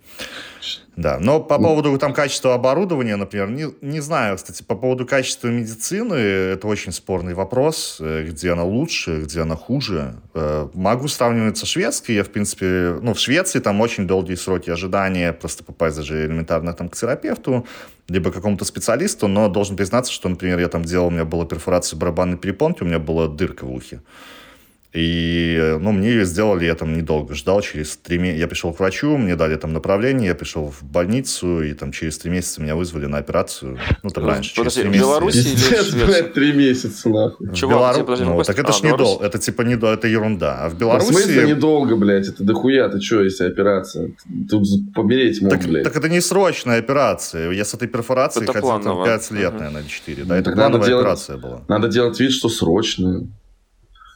Speaker 1: Да, но по поводу там качества оборудования, например, не, не знаю, кстати, по поводу качества медицины, это очень спорный вопрос, э, где она лучше, где она хуже. Э, могу сравнивать со шведской, я, в принципе, ну, в Швеции там очень долгие сроки ожидания, просто попасть даже элементарно там к терапевту, либо какому-то специалисту, но должен признаться, что, например, я там делал, у меня была перфорация барабанной перепонки, у меня была дырка в ухе. И, ну, мне ее сделали, я там недолго ждал, через три месяца, я пришел к врачу, мне дали там направление, я пришел в больницу, и там через три месяца меня вызвали на операцию, ну, там раньше,
Speaker 2: Подожди, в Беларуси или в Швеции?
Speaker 3: Три месяца, нахуй.
Speaker 1: Чувак, Белору... подожди, ну, так это а, ж недолго, это типа не это ерунда, а в Беларуси... В
Speaker 3: смысле недолго, блядь, это дохуя, ты что, если операция? Тут помереть мог,
Speaker 1: так,
Speaker 3: блядь.
Speaker 1: Так это не срочная операция, я с этой перфорацией это ходил там 5 лет, угу. наверное, 4, да, ну, это плановая делать, операция была.
Speaker 3: Надо делать вид, что срочная.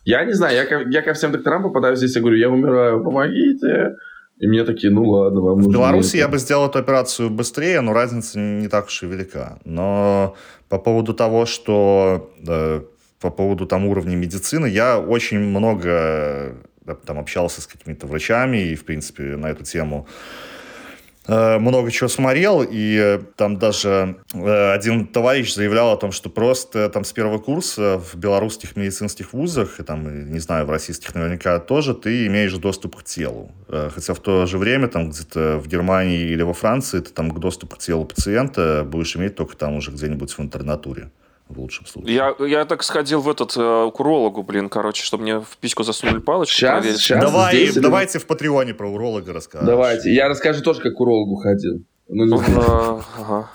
Speaker 3: Я не знаю, я, я ко всем докторам попадаю здесь, я говорю, я умираю, помогите. И мне такие, ну ладно, вам
Speaker 1: В Беларуси я бы сделал эту операцию быстрее, но разница не так уж и велика. Но по поводу того, что... Да, по поводу там уровня медицины, я очень много там общался с какими-то врачами и, в принципе, на эту тему Э, много чего смотрел, и э, там даже э, один товарищ заявлял о том, что просто там с первого курса в белорусских медицинских вузах, и там, не знаю, в российских наверняка тоже, ты имеешь доступ к телу. Хотя в то же время там где-то в Германии или во Франции ты там доступ к телу пациента будешь иметь только там уже где-нибудь в интернатуре в лучшем случае.
Speaker 2: Я, я так сходил в этот э, к урологу, блин, короче, чтобы мне в письку засунули палочку.
Speaker 3: Сейчас, проверить. сейчас
Speaker 1: Давай, здесь, давайте или... в Патреоне про уролога расскажем.
Speaker 3: Давайте, я расскажу тоже, как к урологу ходил. Ну,
Speaker 1: ага.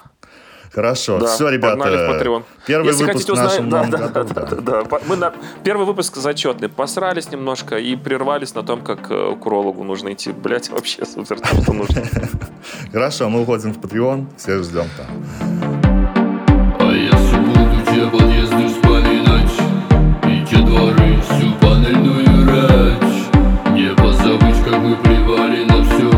Speaker 1: Хорошо, да, все, ребята. Первый Если выпуск хотите узнать, да, да,
Speaker 2: да, да, да, да. Мы на первый выпуск зачетный. Посрались немножко и прервались на том, как э, к урологу нужно идти. Блять, вообще супер, что нужно.
Speaker 1: Хорошо, мы уходим в Patreon. Всех ждем там
Speaker 4: все подъезды вспоминать И те дворы, всю панельную рать. Не позабыть, как мы плевали на все